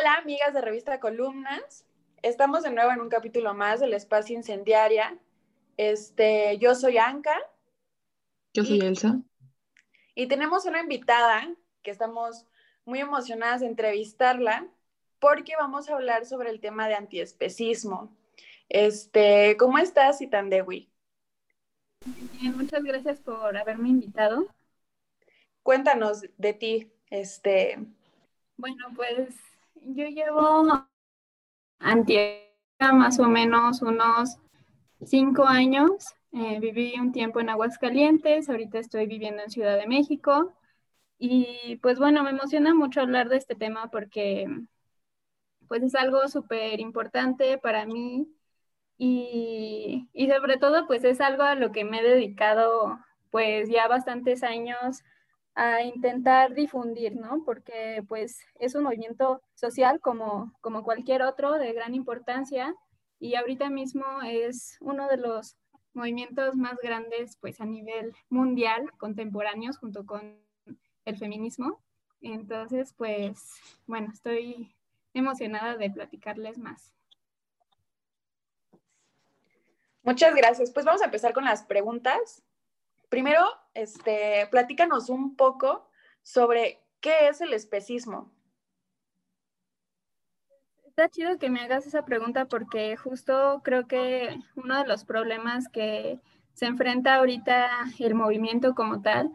Hola, amigas de Revista Columnas. Estamos de nuevo en un capítulo más del Espacio Incendiaria. Este, yo soy Anka. Yo soy Elsa. Y tenemos una invitada que estamos muy emocionadas de entrevistarla porque vamos a hablar sobre el tema de antiespecismo. Este, ¿cómo estás, Itandewi? Bien, muchas gracias por haberme invitado. Cuéntanos de ti, este. Bueno, pues yo llevo antiega más o menos unos cinco años. Eh, viví un tiempo en Aguascalientes, ahorita estoy viviendo en Ciudad de México. Y pues bueno, me emociona mucho hablar de este tema porque pues es algo súper importante para mí y, y, sobre todo pues es algo a lo que me he dedicado pues ya bastantes años a intentar difundir, ¿no? Porque pues es un movimiento social como, como cualquier otro de gran importancia y ahorita mismo es uno de los movimientos más grandes pues a nivel mundial contemporáneos junto con el feminismo. Entonces pues bueno, estoy emocionada de platicarles más. Muchas gracias. Pues vamos a empezar con las preguntas. Primero, este, platícanos un poco sobre qué es el especismo. Está chido que me hagas esa pregunta porque justo creo que uno de los problemas que se enfrenta ahorita el movimiento como tal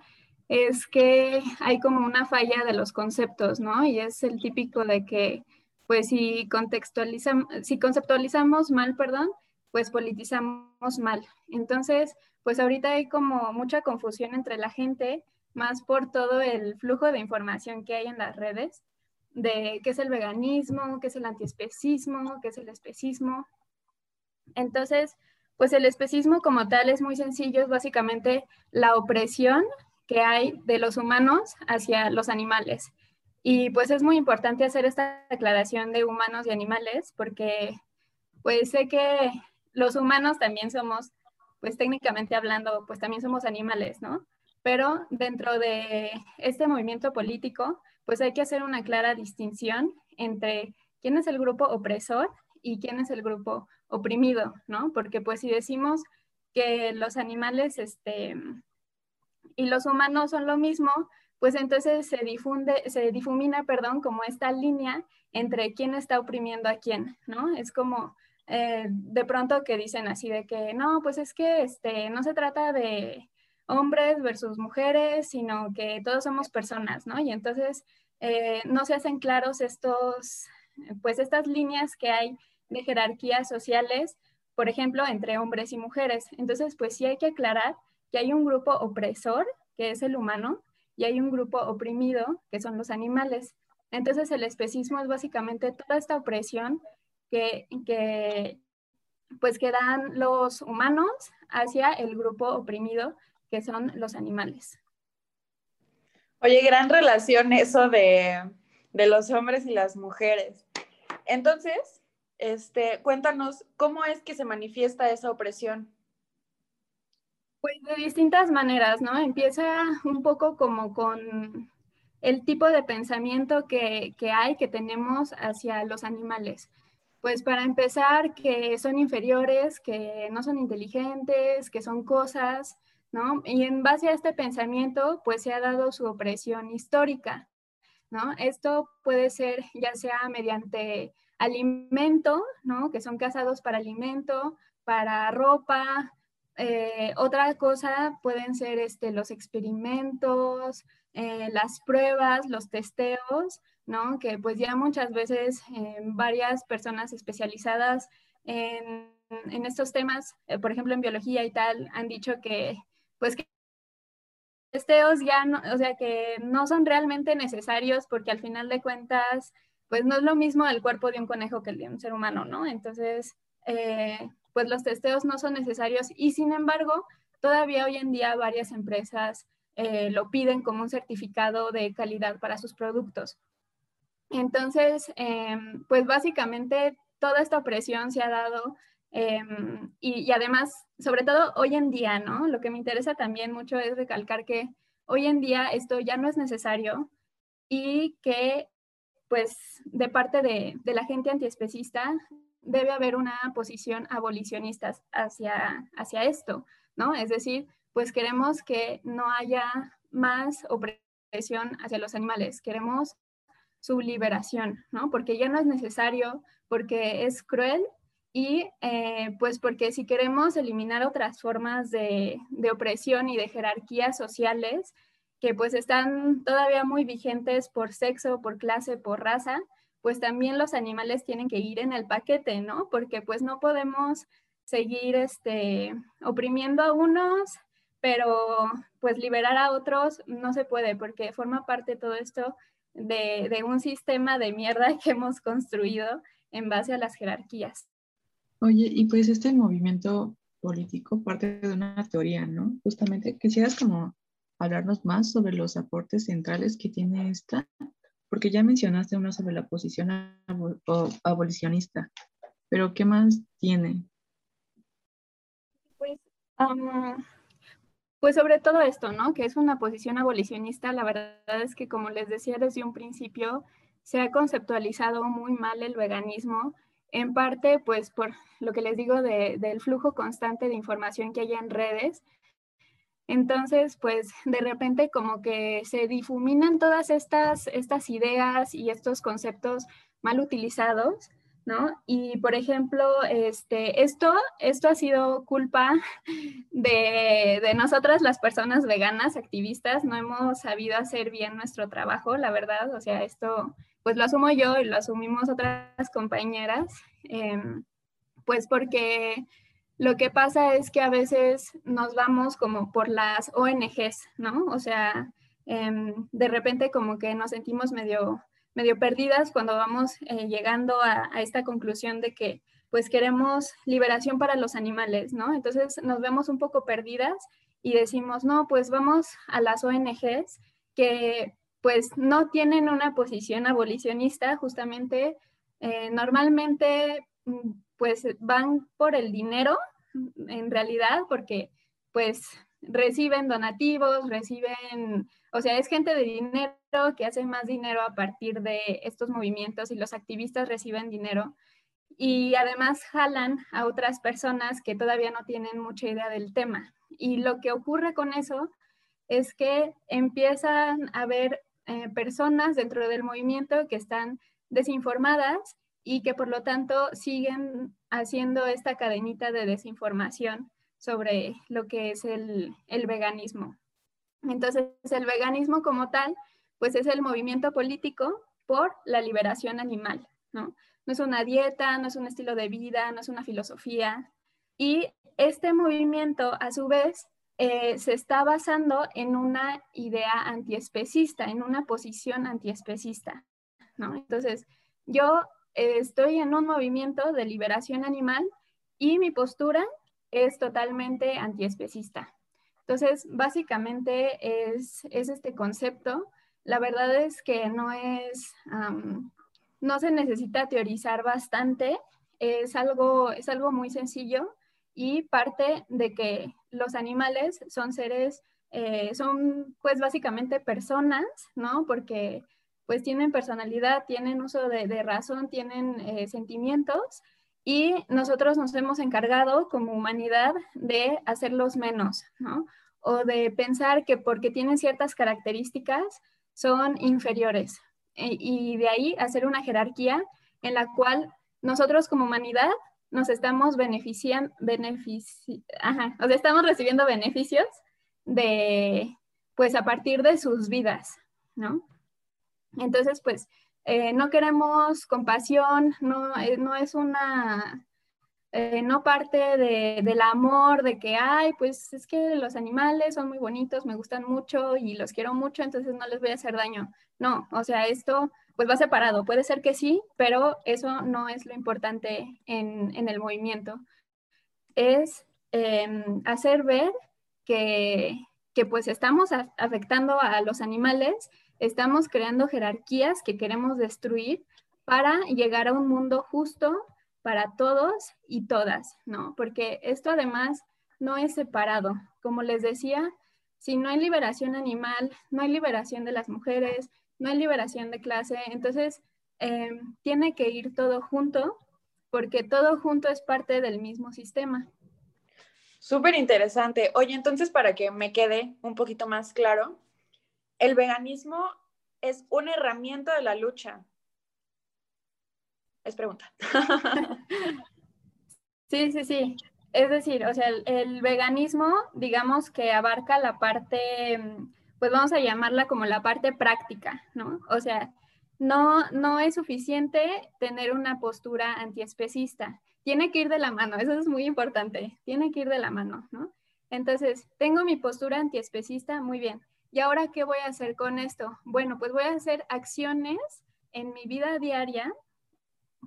es que hay como una falla de los conceptos, ¿no? Y es el típico de que, pues si contextualizamos, si conceptualizamos mal, perdón, pues politizamos mal. Entonces, pues ahorita hay como mucha confusión entre la gente, más por todo el flujo de información que hay en las redes, de qué es el veganismo, qué es el antiespecismo, qué es el especismo. Entonces, pues el especismo como tal es muy sencillo, es básicamente la opresión que hay de los humanos hacia los animales. Y pues es muy importante hacer esta declaración de humanos y animales porque pues sé que los humanos también somos pues técnicamente hablando, pues también somos animales, ¿no? Pero dentro de este movimiento político, pues hay que hacer una clara distinción entre quién es el grupo opresor y quién es el grupo oprimido, ¿no? Porque pues si decimos que los animales este, y los humanos son lo mismo, pues entonces se difunde, se difumina, perdón, como esta línea entre quién está oprimiendo a quién, ¿no? Es como eh, de pronto que dicen así de que no, pues es que este, no se trata de hombres versus mujeres, sino que todos somos personas, ¿no? Y entonces eh, no se hacen claros estos, pues estas líneas que hay de jerarquías sociales, por ejemplo, entre hombres y mujeres. Entonces, pues sí hay que aclarar que hay un grupo opresor, que es el humano, y hay un grupo oprimido, que son los animales. Entonces, el especismo es básicamente toda esta opresión que, pues que dan los humanos hacia el grupo oprimido que son los animales. Oye, gran relación eso de, de los hombres y las mujeres. Entonces, este, cuéntanos, ¿cómo es que se manifiesta esa opresión? Pues de distintas maneras, ¿no? Empieza un poco como con el tipo de pensamiento que, que hay, que tenemos hacia los animales. Pues para empezar, que son inferiores, que no son inteligentes, que son cosas, ¿no? Y en base a este pensamiento, pues se ha dado su opresión histórica, ¿no? Esto puede ser ya sea mediante alimento, ¿no? Que son cazados para alimento, para ropa. Eh, otra cosa pueden ser este, los experimentos, eh, las pruebas, los testeos, ¿no? Que pues ya muchas veces eh, varias personas especializadas en, estos temas, eh, por ejemplo en biología y tal, han dicho que pues que testeos ya no, o sea que no son realmente necesarios porque al final de cuentas pues no es lo mismo el cuerpo de un conejo que el de un ser humano, ¿no? Entonces, eh, pues los testeos no son necesarios y sin embargo, todavía hoy en día varias empresas lo piden como un certificado de calidad para sus productos. Entonces, em, pues básicamente toda esta opresión se ha dado em, y, además, sobre todo hoy en día, ¿no? Lo que me interesa también mucho es recalcar que hoy en día esto ya no es necesario y que pues de parte de, de la gente antiespecista debe haber una posición abolicionista hacia, hacia esto, ¿no? Es decir, pues queremos que no haya más opresión hacia los animales, queremos su liberación, ¿no? Porque ya no es necesario, porque es cruel y eh, pues porque si queremos eliminar otras formas de, de, opresión y de jerarquías sociales que pues están todavía muy vigentes por sexo, por clase, por raza, pues también los animales tienen que ir en el paquete, ¿no? Porque pues no podemos seguir este, oprimiendo a unos, pero pues liberar a otros no se puede porque forma parte todo esto de, de un sistema de mierda que hemos construido en base a las jerarquías. Oye, y pues este movimiento político parte de una teoría, ¿no? Justamente, quisieras como hablarnos más sobre los aportes centrales que tiene esta porque ya mencionaste uno sobre la posición abolicionista, pero ¿qué más tiene? Pues, pues sobre todo esto, ¿no? Que es una posición abolicionista, la verdad es que como les decía desde un principio, se ha conceptualizado muy mal el veganismo, en parte pues por lo que les digo del flujo constante de información que hay en redes, entonces, pues de repente como que se difuminan todas estas, estas ideas y estos conceptos mal utilizados, ¿no? Y por ejemplo, este, esto, esto ha sido culpa de, de, nosotras las personas veganas, activistas, no hemos sabido hacer bien nuestro trabajo, la verdad, o sea, esto pues lo asumo yo y lo asumimos otras compañeras, em, pues porque lo que pasa es que a veces nos vamos como por las ONGs, ¿no? O sea, em, de repente como que nos sentimos medio, medio perdidas cuando vamos eh, llegando a, esta conclusión de que pues queremos liberación para los animales, ¿no? Entonces nos vemos un poco perdidas y decimos, no, pues vamos a las ONGs que pues no tienen una posición abolicionista, justamente eh, normalmente mm, pues van por el dinero, en realidad, porque pues reciben donativos, reciben, o sea, es gente de dinero que hace más dinero a partir de estos movimientos y los activistas reciben dinero y además jalan a otras personas que todavía no tienen mucha idea del tema. Y lo que ocurre con eso es que empiezan a haber eh, personas dentro del movimiento que están desinformadas y que por lo tanto siguen haciendo esta cadenita de desinformación sobre lo que es el, el veganismo. Entonces, el veganismo como tal, pues es el movimiento político por la liberación animal, ¿no? No es una dieta, no es un estilo de vida, no es una filosofía. Y este movimiento, a su vez, eh, se está basando en una idea antiespecista, en una posición antiespecista, ¿no? Entonces, yo estoy en un movimiento de liberación animal y mi postura es totalmente antiespecista. Entonces, básicamente es, este concepto. La verdad es que no es, no se necesita teorizar bastante, es algo, es algo muy sencillo y parte de que los animales son seres, eh, son pues básicamente personas, ¿no? Porque pues tienen personalidad, tienen uso de, razón, tienen eh, sentimientos y nosotros nos hemos encargado como humanidad de hacerlos menos, ¿no? O de pensar que porque tienen ciertas características son inferiores e, y de ahí hacer una jerarquía en la cual nosotros como humanidad nos estamos beneficiando, benefici ajá, o sea, estamos recibiendo beneficios de, pues a partir de sus vidas, ¿no? Entonces, pues, eh, no queremos compasión, no, eh, no es una, eh, no parte de, del amor, de que, ay, pues es que los animales son muy bonitos, me gustan mucho y los quiero mucho, entonces no les voy a hacer daño. No, o sea, esto pues va separado. Puede ser que sí, pero eso no es lo importante en, en el movimiento. Es em, hacer ver que, que pues estamos afectando a los animales Estamos creando jerarquías que queremos destruir para llegar a un mundo justo para todos y todas, ¿no? Porque esto además no es separado. Como les decía, si no hay liberación animal, no hay liberación de las mujeres, no hay liberación de clase, entonces eh, tiene que ir todo junto porque todo junto es parte del mismo sistema. Súper interesante. Oye, entonces para que me quede un poquito más claro, el veganismo es una herramienta de la lucha. Es pregunta. sí, sí, sí. Es decir, o sea, el, veganismo, digamos que abarca la parte, pues vamos a llamarla como la parte práctica, ¿no? O sea, no, no es suficiente tener una postura antiespecista. Tiene que ir de la mano, eso es muy importante, tiene que ir de la mano, ¿no? Entonces, tengo mi postura antiespecista, muy bien. ¿Y ahora qué voy a hacer con esto? Bueno, pues voy a hacer acciones en mi vida diaria,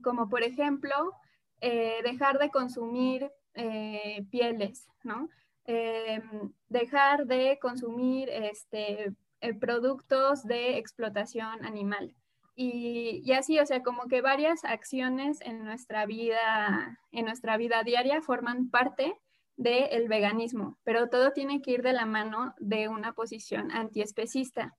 como por ejemplo, eh, dejar de consumir eh, pieles, ¿no? Em, dejar de consumir este, eh, productos de explotación animal. Y, así, o sea, como que varias acciones en nuestra vida, en nuestra vida diaria forman parte del veganismo, pero todo tiene que ir de la mano de una posición antiespecista.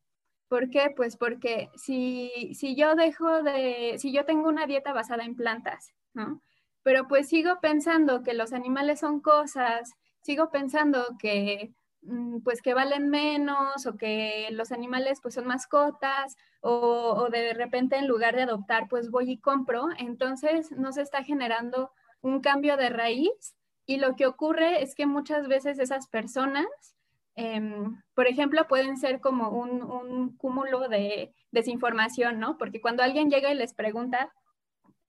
¿Por qué? Pues porque si, si yo dejo de, si yo tengo una dieta basada en plantas, ¿no? Pero pues sigo pensando que los animales son cosas, sigo pensando que Mm, pues que valen menos o que los animales pues son mascotas o, de repente en lugar de adoptar pues voy y compro, entonces no se está generando un cambio de raíz y lo que ocurre es que muchas veces esas personas, em, por ejemplo, pueden ser como un, un, cúmulo de desinformación, ¿no? Porque cuando alguien llega y les pregunta,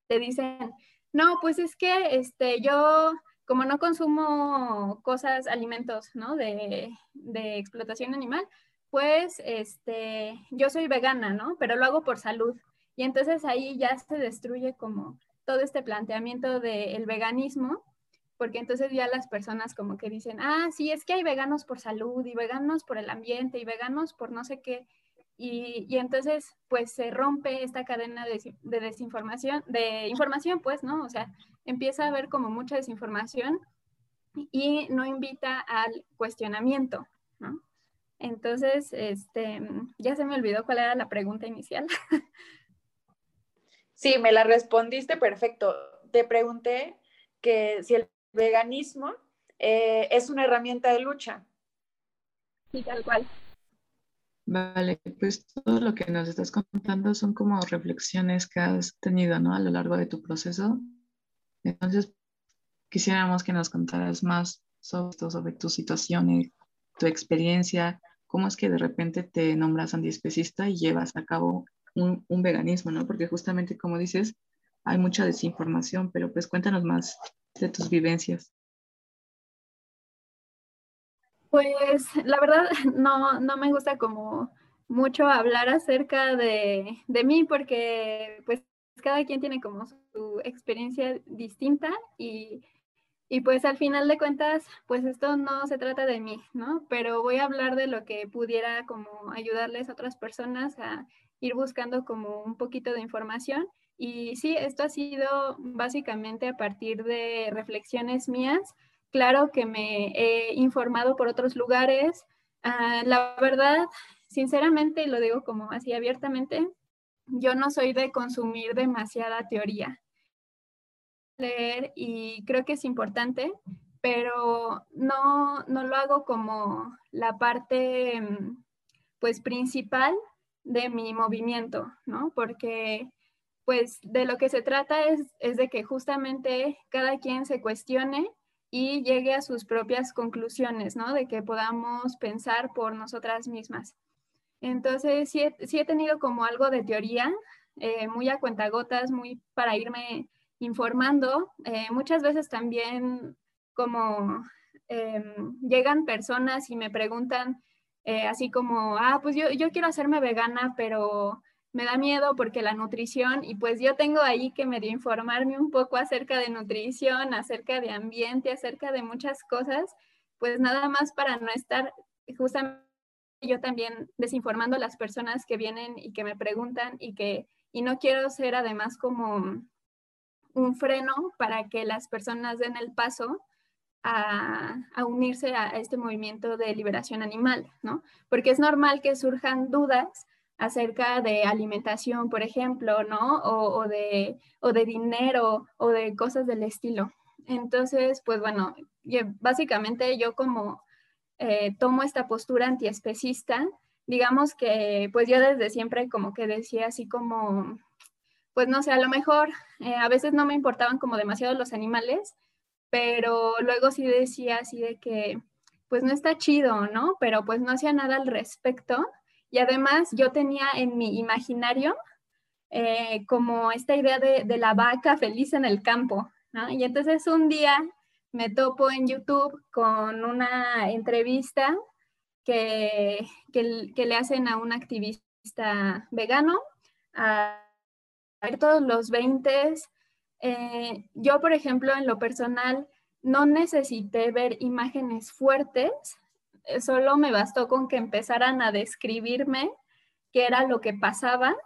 te dicen, no, pues es que este, yo como no consumo cosas, alimentos, ¿no? De, explotación animal, pues este, yo soy vegana, ¿no? Pero lo hago por salud. Y entonces ahí ya se destruye como todo este planteamiento del veganismo, porque entonces ya las personas como que dicen, ah, sí, es que hay veganos por salud y veganos por el ambiente y veganos por no sé qué. Y, entonces, pues se rompe esta cadena de, de, desinformación, de información, pues, ¿no? O sea, empieza a haber como mucha desinformación y no invita al cuestionamiento, ¿no? Entonces, este, ya se me olvidó cuál era la pregunta inicial. Sí, me la respondiste perfecto. Te pregunté que si el veganismo eh, es una herramienta de lucha. Sí, tal cual. Vale, pues todo lo que nos estás contando son como reflexiones que has tenido, ¿no? A lo largo de tu proceso. Entonces, quisiéramos que nos contaras más sobre esto, sobre tu situación, tu experiencia, cómo es que de repente te nombras antiespecista y llevas a cabo un, un veganismo, ¿no? Porque justamente como dices, hay mucha desinformación, pero pues cuéntanos más de tus vivencias. Pues la verdad no, no me gusta como mucho hablar acerca de, de, mí porque pues cada quien tiene como su experiencia distinta y, y, pues al final de cuentas pues esto no se trata de mí, ¿no? Pero voy a hablar de lo que pudiera como ayudarles a otras personas a ir buscando como un poquito de información. Y sí, esto ha sido básicamente a partir de reflexiones mías Claro que me he informado por otros lugares. Ah, la verdad, sinceramente, y lo digo como así abiertamente, yo no soy de consumir demasiada teoría. Leer y creo que es importante, pero no, no lo hago como la parte pues principal de mi movimiento, ¿no? Porque pues de lo que se trata es, es de que justamente cada quien se cuestione y llegue a sus propias conclusiones, ¿no? De que podamos pensar por nosotras mismas. Entonces, sí he, tenido como algo de teoría, eh, muy a cuentagotas, muy para irme informando. Eh, muchas veces también como em, llegan personas y me preguntan eh, así como, ah, pues yo, yo quiero hacerme vegana, pero me da miedo porque la nutrición, y pues yo tengo ahí que medio informarme un poco acerca de nutrición, acerca de ambiente, acerca de muchas cosas, pues nada más para no estar justamente yo también desinformando a las personas que vienen y que me preguntan y que, y no quiero ser además como un freno para que las personas den el paso a, a, unirse a este movimiento de liberación animal, ¿no? Porque es normal que surjan dudas acerca de alimentación, por ejemplo, ¿no? O, de, o de dinero o de cosas del estilo. Entonces, pues bueno, básicamente yo como eh, tomo esta postura antiespecista, digamos que pues yo desde siempre como que decía así como, pues no sé, a lo mejor eh, a veces no me importaban como demasiado los animales, pero luego sí decía así de que pues no está chido, ¿no? Pero pues no hacía nada al respecto. Y además yo tenía en mi imaginario eh, como esta idea de, la vaca feliz en el campo. Y entonces un día me topo en YouTube con una entrevista que, que, le hacen a un activista vegano a, todos los 20. Eh, yo, por ejemplo, en lo personal, no necesité ver imágenes fuertes, solo me bastó con que empezaran a describirme qué era lo que pasaba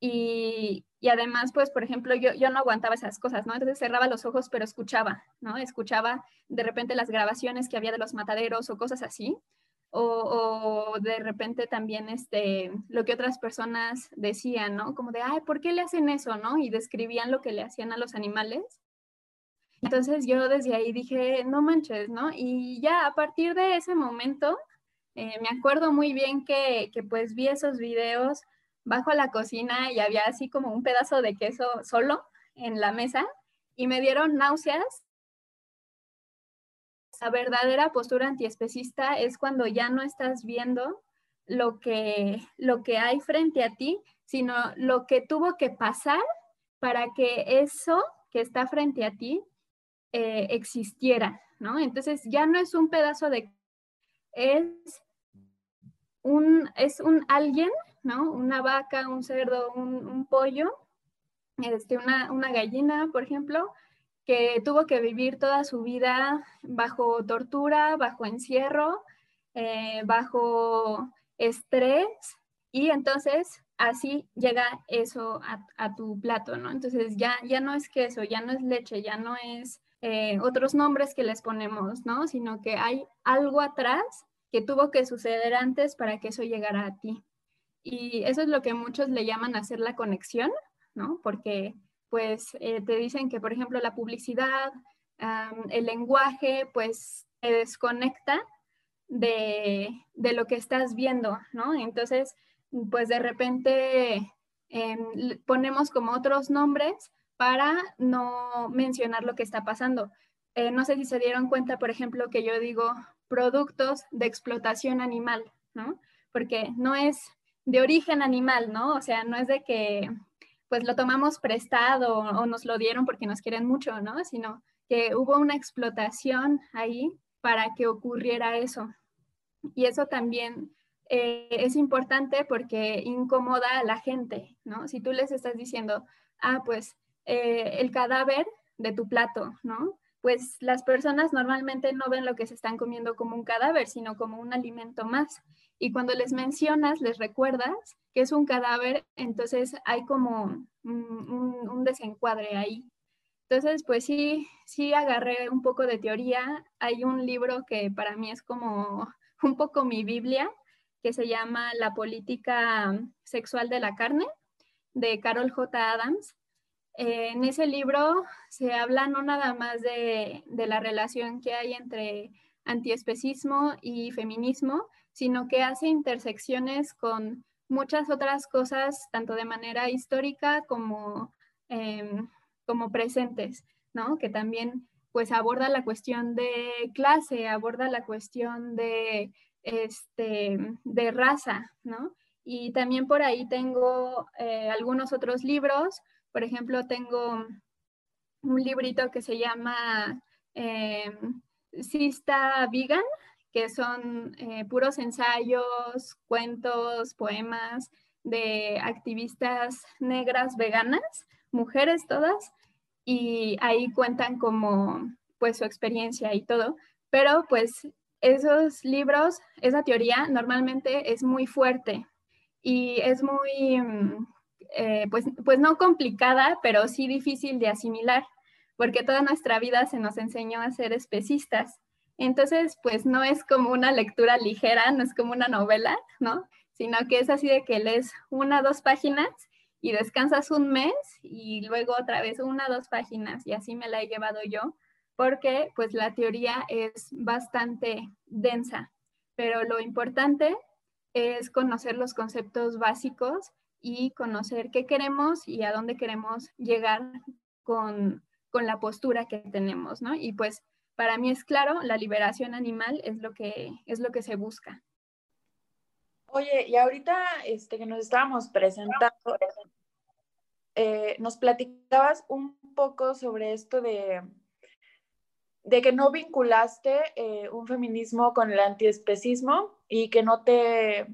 y, y además, pues, por ejemplo, yo, yo no aguantaba esas cosas, ¿no? Entonces cerraba los ojos, pero escuchaba, ¿no? Escuchaba de repente las grabaciones que había de los mataderos o cosas así. O, o, de repente también este, lo que otras personas decían, ¿no? Como de, ay, ¿por qué le hacen eso, no? Y describían lo que le hacían a los animales. Entonces yo desde ahí dije, no manches, ¿no? Y ya a partir de ese momento, eh, me acuerdo muy bien que, que pues vi esos videos bajo la cocina y había así como un pedazo de queso solo en la mesa y me dieron náuseas. La verdadera postura antiespecista es cuando ya no estás viendo lo que, lo que hay frente a ti, sino lo que tuvo que pasar para que eso que está frente a ti eh, existiera, ¿no? Entonces ya no es un pedazo de... Es un, es un alguien ¿no? Una vaca, un cerdo, un, pollo, este, una, gallina, por ejemplo, que tuvo que vivir toda su vida bajo tortura, bajo encierro, eh, bajo estrés, y entonces así llega eso a, tu plato, ¿no? Entonces ya, ya no es queso, ya no es leche, ya no es eh, otros nombres que les ponemos, ¿no? Sino que hay algo atrás que tuvo que suceder antes para que eso llegara a ti. Y eso es lo que muchos le llaman hacer la conexión, ¿no? Porque pues eh, te dicen que, por ejemplo, la publicidad, el lenguaje, pues te desconecta de, de, lo que estás viendo, ¿no? Entonces, pues de repente em, ponemos como otros nombres para no mencionar lo que está pasando. Eh, no sé si se dieron cuenta, por ejemplo, que yo digo productos de explotación animal, ¿no? Porque no es de origen animal, ¿no? O sea, no es de que pues lo tomamos prestado o nos lo dieron porque nos quieren mucho, ¿no? Sino que hubo una explotación ahí para que ocurriera eso. Y eso también eh, es importante porque incomoda a la gente, ¿no? Si tú les estás diciendo, ah, pues eh, el cadáver de tu plato, ¿no? Pues las personas normalmente no ven lo que se están comiendo como un cadáver, sino como un alimento más. Y cuando les mencionas, les recuerdas que es un cadáver, entonces hay como un, desencuadre ahí. Entonces, pues sí, sí agarré un poco de teoría. Hay un libro que para mí es como un poco mi Biblia, que se llama La política sexual de la carne, de Carol J. Adams. En ese libro se habla no nada más de, de la relación que hay entre antiespecismo y feminismo, sino que hace intersecciones con muchas otras cosas, tanto de manera histórica como, em, como presentes, ¿no? Que también pues aborda la cuestión de clase, aborda la cuestión de, este, de raza, ¿no? Y también por ahí tengo eh, algunos otros libros, por ejemplo, tengo un librito que se llama eh, Sista Vegan, que son eh, puros ensayos, cuentos, poemas de activistas negras veganas, mujeres todas, y ahí cuentan como pues su experiencia y todo, pero pues esos libros, esa teoría normalmente es muy fuerte y es muy, mm, eh, pues, pues no complicada, pero sí difícil de asimilar, porque toda nuestra vida se nos enseñó a ser especistas entonces, pues no es como una lectura ligera, no es como una novela, ¿no? sino que es así de que lees una, dos páginas y descansas un mes y luego otra vez una, dos páginas y así me la he llevado yo porque pues la teoría es bastante densa, pero lo importante es conocer los conceptos básicos y conocer qué queremos y a dónde queremos llegar con, con la postura que tenemos, ¿no? Y pues para mí es claro, la liberación animal es lo que, es lo que se busca. Oye, y ahorita este, que nos estábamos presentando, eh, nos platicabas un poco sobre esto de, de que no vinculaste eh, un feminismo con el antiespecismo y que no te,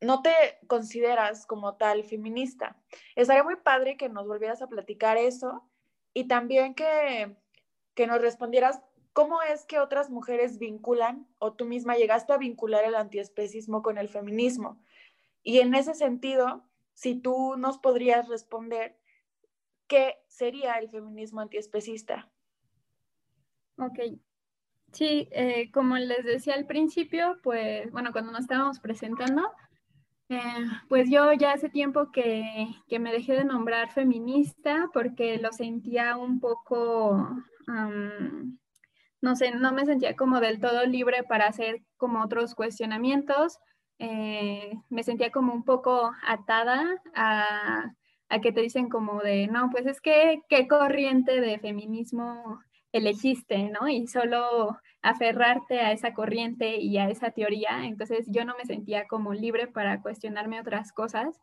no te consideras como tal feminista. Estaría muy padre que nos volvieras a platicar eso y también que, que nos respondieras ¿Cómo es que otras mujeres vinculan o tú misma llegaste a vincular el antiespecismo con el feminismo? Y en ese sentido, si tú nos podrías responder, ¿qué sería el feminismo antiespecista? Ok. Sí, eh, como les decía al principio, pues bueno, cuando nos estábamos presentando, eh, pues yo ya hace tiempo que, que, me dejé de nombrar feminista porque lo sentía un poco no sé, no me sentía como del todo libre para hacer como otros cuestionamientos. Eh, me sentía como un poco atada a, a, que te dicen como de, no, pues es que qué corriente de feminismo elegiste, ¿no? Y solo aferrarte a esa corriente y a esa teoría. Entonces yo no me sentía como libre para cuestionarme otras cosas.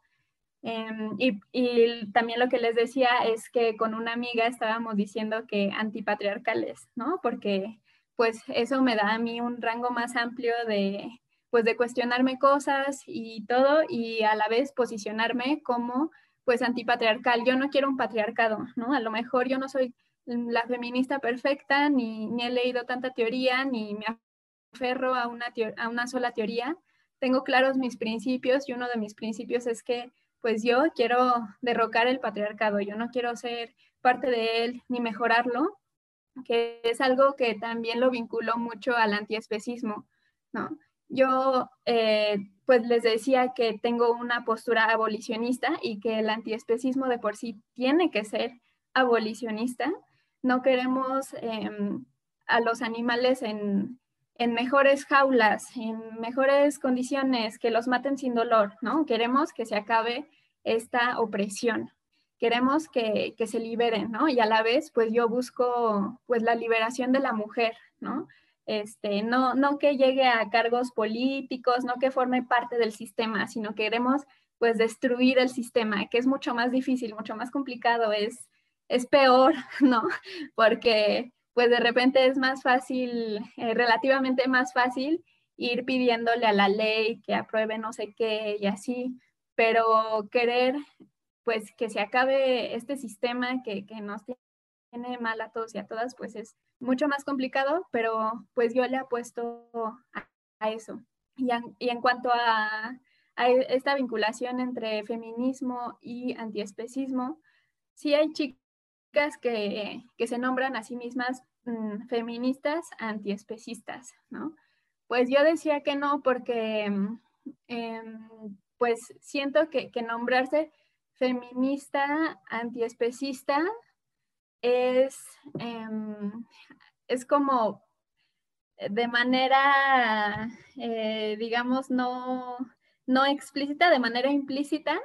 Em, y, y, también lo que les decía es que con una amiga estábamos diciendo que antipatriarcales, ¿no? Porque pues eso me da a mí un rango más amplio de, pues de cuestionarme cosas y todo y a la vez posicionarme como pues antipatriarcal. Yo no quiero un patriarcado, ¿no? A lo mejor yo no soy la feminista perfecta, ni, ni he leído tanta teoría, ni me aferro a una, a una sola teoría. Tengo claros mis principios y uno de mis principios es que pues yo quiero derrocar el patriarcado, yo no quiero ser parte de él ni mejorarlo, que es algo que también lo vinculo mucho al antiespecismo, ¿no? Yo eh, pues les decía que tengo una postura abolicionista y que el antiespecismo de por sí tiene que ser abolicionista. No queremos em, a los animales en, en mejores jaulas, en mejores condiciones, que los maten sin dolor, ¿no? Queremos que se acabe esta opresión, queremos que, que, se liberen, ¿no? Y a la vez, pues yo busco, pues la liberación de la mujer, ¿no? Este, no, no que llegue a cargos políticos, no que forme parte del sistema, sino que queremos, pues, destruir el sistema, que es mucho más difícil, mucho más complicado, es, es peor, ¿no? Porque pues de repente es más fácil, eh, relativamente más fácil ir pidiéndole a la ley que apruebe no sé qué y así, pero querer pues que se acabe este sistema que, que nos tiene mal a todos y a todas, pues es mucho más complicado, pero pues yo le apuesto a, eso. Y, en cuanto a, esta vinculación entre feminismo y antiespecismo, sí hay que, se nombran a sí mismas mm, feministas antiespecistas, ¿no? Pues yo decía que no porque eh, pues siento que, que, nombrarse feminista antiespecista es, eh, es como de manera, eh, digamos, no, no explícita, de manera implícita,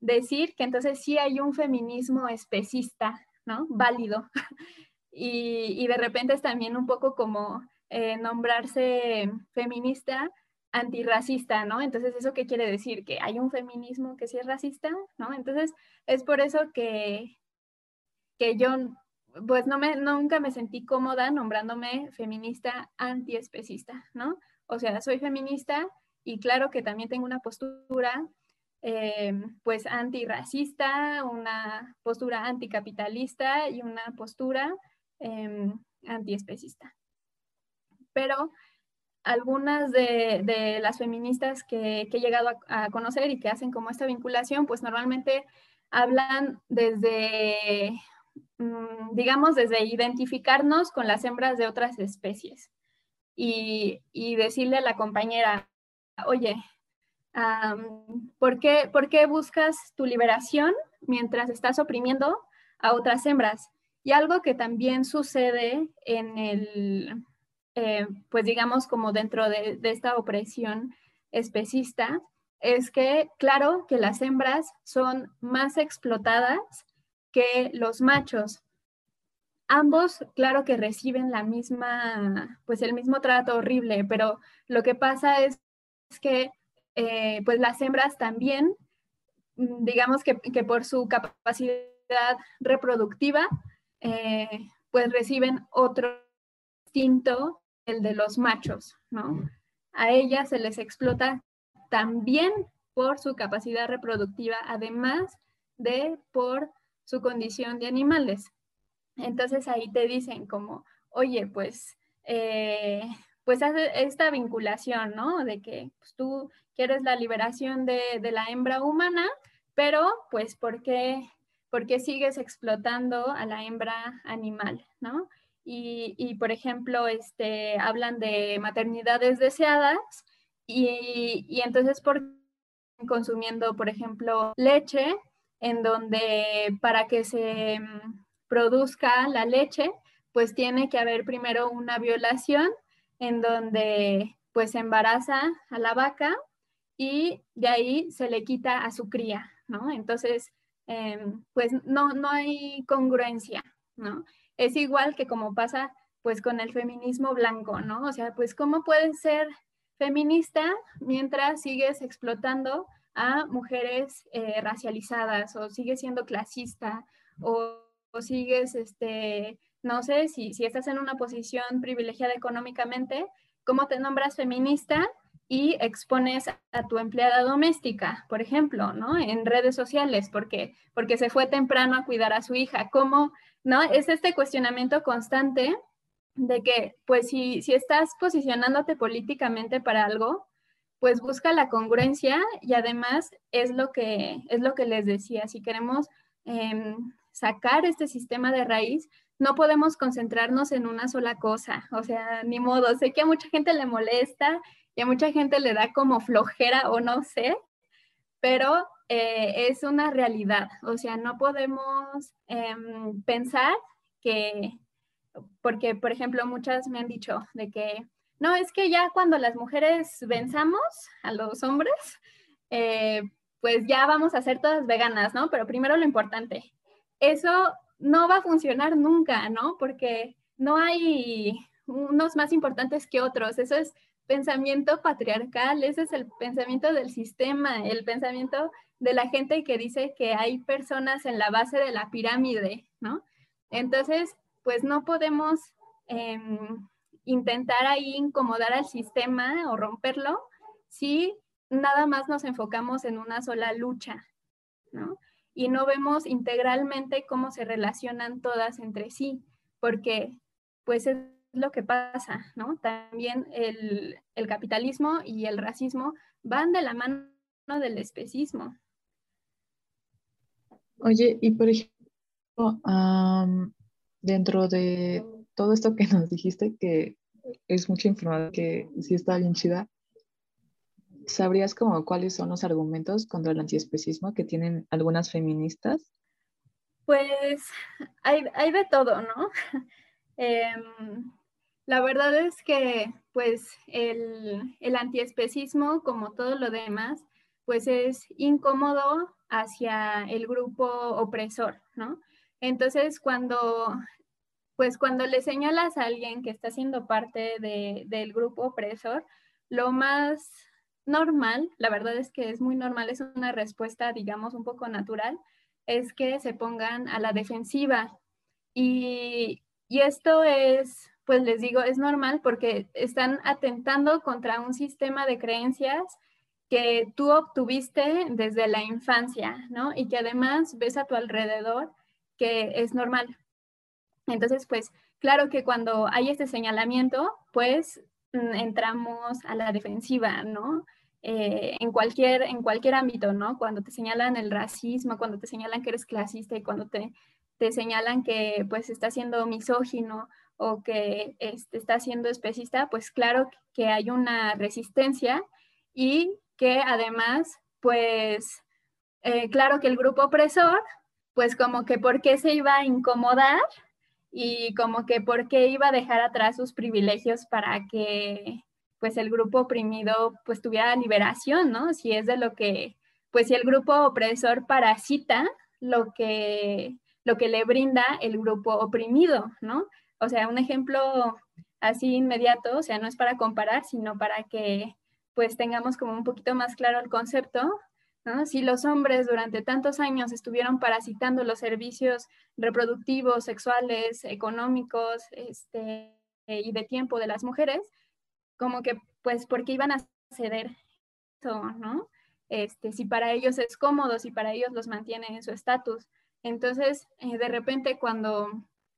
decir que entonces sí hay un feminismo especista, ¿no? Válido. Y, y de repente es también un poco como eh, nombrarse feminista antirracista, ¿no? Entonces, ¿eso qué quiere decir? Que hay un feminismo que sí es racista, ¿no? Entonces, es por eso que, que yo, pues no me, nunca me sentí cómoda nombrándome feminista antiespecista, ¿no? O sea, soy feminista y claro que también tengo una postura eh, pues antirracista, una postura anticapitalista y una postura eh, antiespecista. Pero algunas de, de las feministas que, que he llegado a, a, conocer y que hacen como esta vinculación, pues normalmente hablan desde, mmm, digamos, desde identificarnos con las hembras de otras especies y, y decirle a la compañera, oye, ¿por, qué, ¿por qué buscas tu liberación mientras estás oprimiendo a otras hembras? Y algo que también sucede en el, eh, pues digamos como dentro de, de, esta opresión especista, es que claro que las hembras son más explotadas que los machos. Ambos, claro que reciben la misma, pues el mismo trato horrible, pero lo que pasa es que eh, pues las hembras también, mm, digamos que, que por su capacidad reproductiva, eh, pues reciben otro instinto, el de los machos, ¿no? A ellas se les explota también por su capacidad reproductiva, además de por su condición de animales. Entonces ahí te dicen como, oye, pues, eh, pues hace esta vinculación, ¿no? De que pues, tú quieres la liberación de, de, la hembra humana, pero pues ¿por qué, ¿por qué, sigues explotando a la hembra animal, ¿no? Y, y, por ejemplo, este, hablan de maternidades deseadas y, y entonces por consumiendo, por ejemplo, leche, en donde para que se mm, produzca la leche, pues tiene que haber primero una violación en donde pues embaraza a la vaca y de ahí se le quita a su cría, ¿no? Entonces, em, pues no, no hay congruencia, ¿no? Es igual que como pasa pues con el feminismo blanco, ¿no? O sea, pues cómo puedes ser feminista mientras sigues explotando a mujeres eh, racializadas o sigues siendo clasista o, sigues, este, no sé, si, si estás en una posición privilegiada económicamente, ¿cómo te nombras feminista? y expones a tu empleada doméstica, por ejemplo, ¿no? En redes sociales, porque, porque se fue temprano a cuidar a su hija. ¿Cómo, no? Es este cuestionamiento constante de que, pues, si, si estás posicionándote políticamente para algo, pues busca la congruencia y además es lo que, es lo que les decía, si queremos em, sacar este sistema de raíz, no podemos concentrarnos en una sola cosa, o sea, ni modo, sé que a mucha gente le molesta y a mucha gente le da como flojera o no sé, pero eh, es una realidad, o sea, no podemos em, pensar que, porque, por ejemplo, muchas me han dicho de que no, es que ya cuando las mujeres venzamos a los hombres, eh, pues ya vamos a ser todas veganas, ¿no? Pero primero lo importante, eso no va a funcionar nunca, ¿no? Porque no hay unos más importantes que otros, eso es pensamiento patriarcal, ese es el pensamiento del sistema, el pensamiento de la gente que dice que hay personas en la base de la pirámide, ¿no? Entonces, pues no podemos em, intentar ahí incomodar al sistema o romperlo si nada más nos enfocamos en una sola lucha, ¿no? Y no vemos integralmente cómo se relacionan todas entre sí, porque pues es lo que pasa, ¿no? También el, el capitalismo y el racismo van de la mano del especismo. Oye, y por ejemplo, dentro de todo esto que nos dijiste, que es mucha información que sí está bien chida, ¿sabrías como cuáles son los argumentos contra el antiespecismo que tienen algunas feministas? Pues hay, hay de todo, ¿no? Em, la verdad es que pues el, el antiespecismo, como todo lo demás, pues es incómodo hacia el grupo opresor, ¿no? Entonces, cuando pues cuando le señalas a alguien que está siendo parte del grupo opresor, lo más normal, la verdad es que es muy normal, es una respuesta, digamos, un poco natural, es que se pongan a la defensiva. Y, y esto es, pues les digo, es normal porque están atentando contra un sistema de creencias que tú obtuviste desde la infancia, ¿no? Y que además ves a tu alrededor que es normal. Entonces, pues claro que cuando hay este señalamiento, pues entramos a la defensiva, ¿no? Eh, en, cualquier, en cualquier ámbito, ¿no? Cuando te señalan el racismo, cuando te señalan que eres clasista y cuando te, te señalan que pues estás siendo misógino o que este, estás siendo especista, pues claro que hay una resistencia y que además, pues, eh, claro que el grupo opresor, pues como que por qué se iba a incomodar y como que por qué iba a dejar atrás sus privilegios para que pues el grupo oprimido pues tuviera liberación, ¿no? Si es de lo que, pues si el grupo opresor parasita lo que, lo que le brinda el grupo oprimido, ¿no? O sea, un ejemplo así inmediato, o sea, no es para comparar, sino para que pues tengamos como un poquito más claro el concepto, Si los hombres durante tantos años estuvieron parasitando los servicios reproductivos, sexuales, económicos este, y de tiempo de las mujeres, como que, pues, porque iban a ceder eso, ¿no? Este, si para ellos es cómodo, si para ellos los mantiene en su estatus. Entonces, eh, de repente, cuando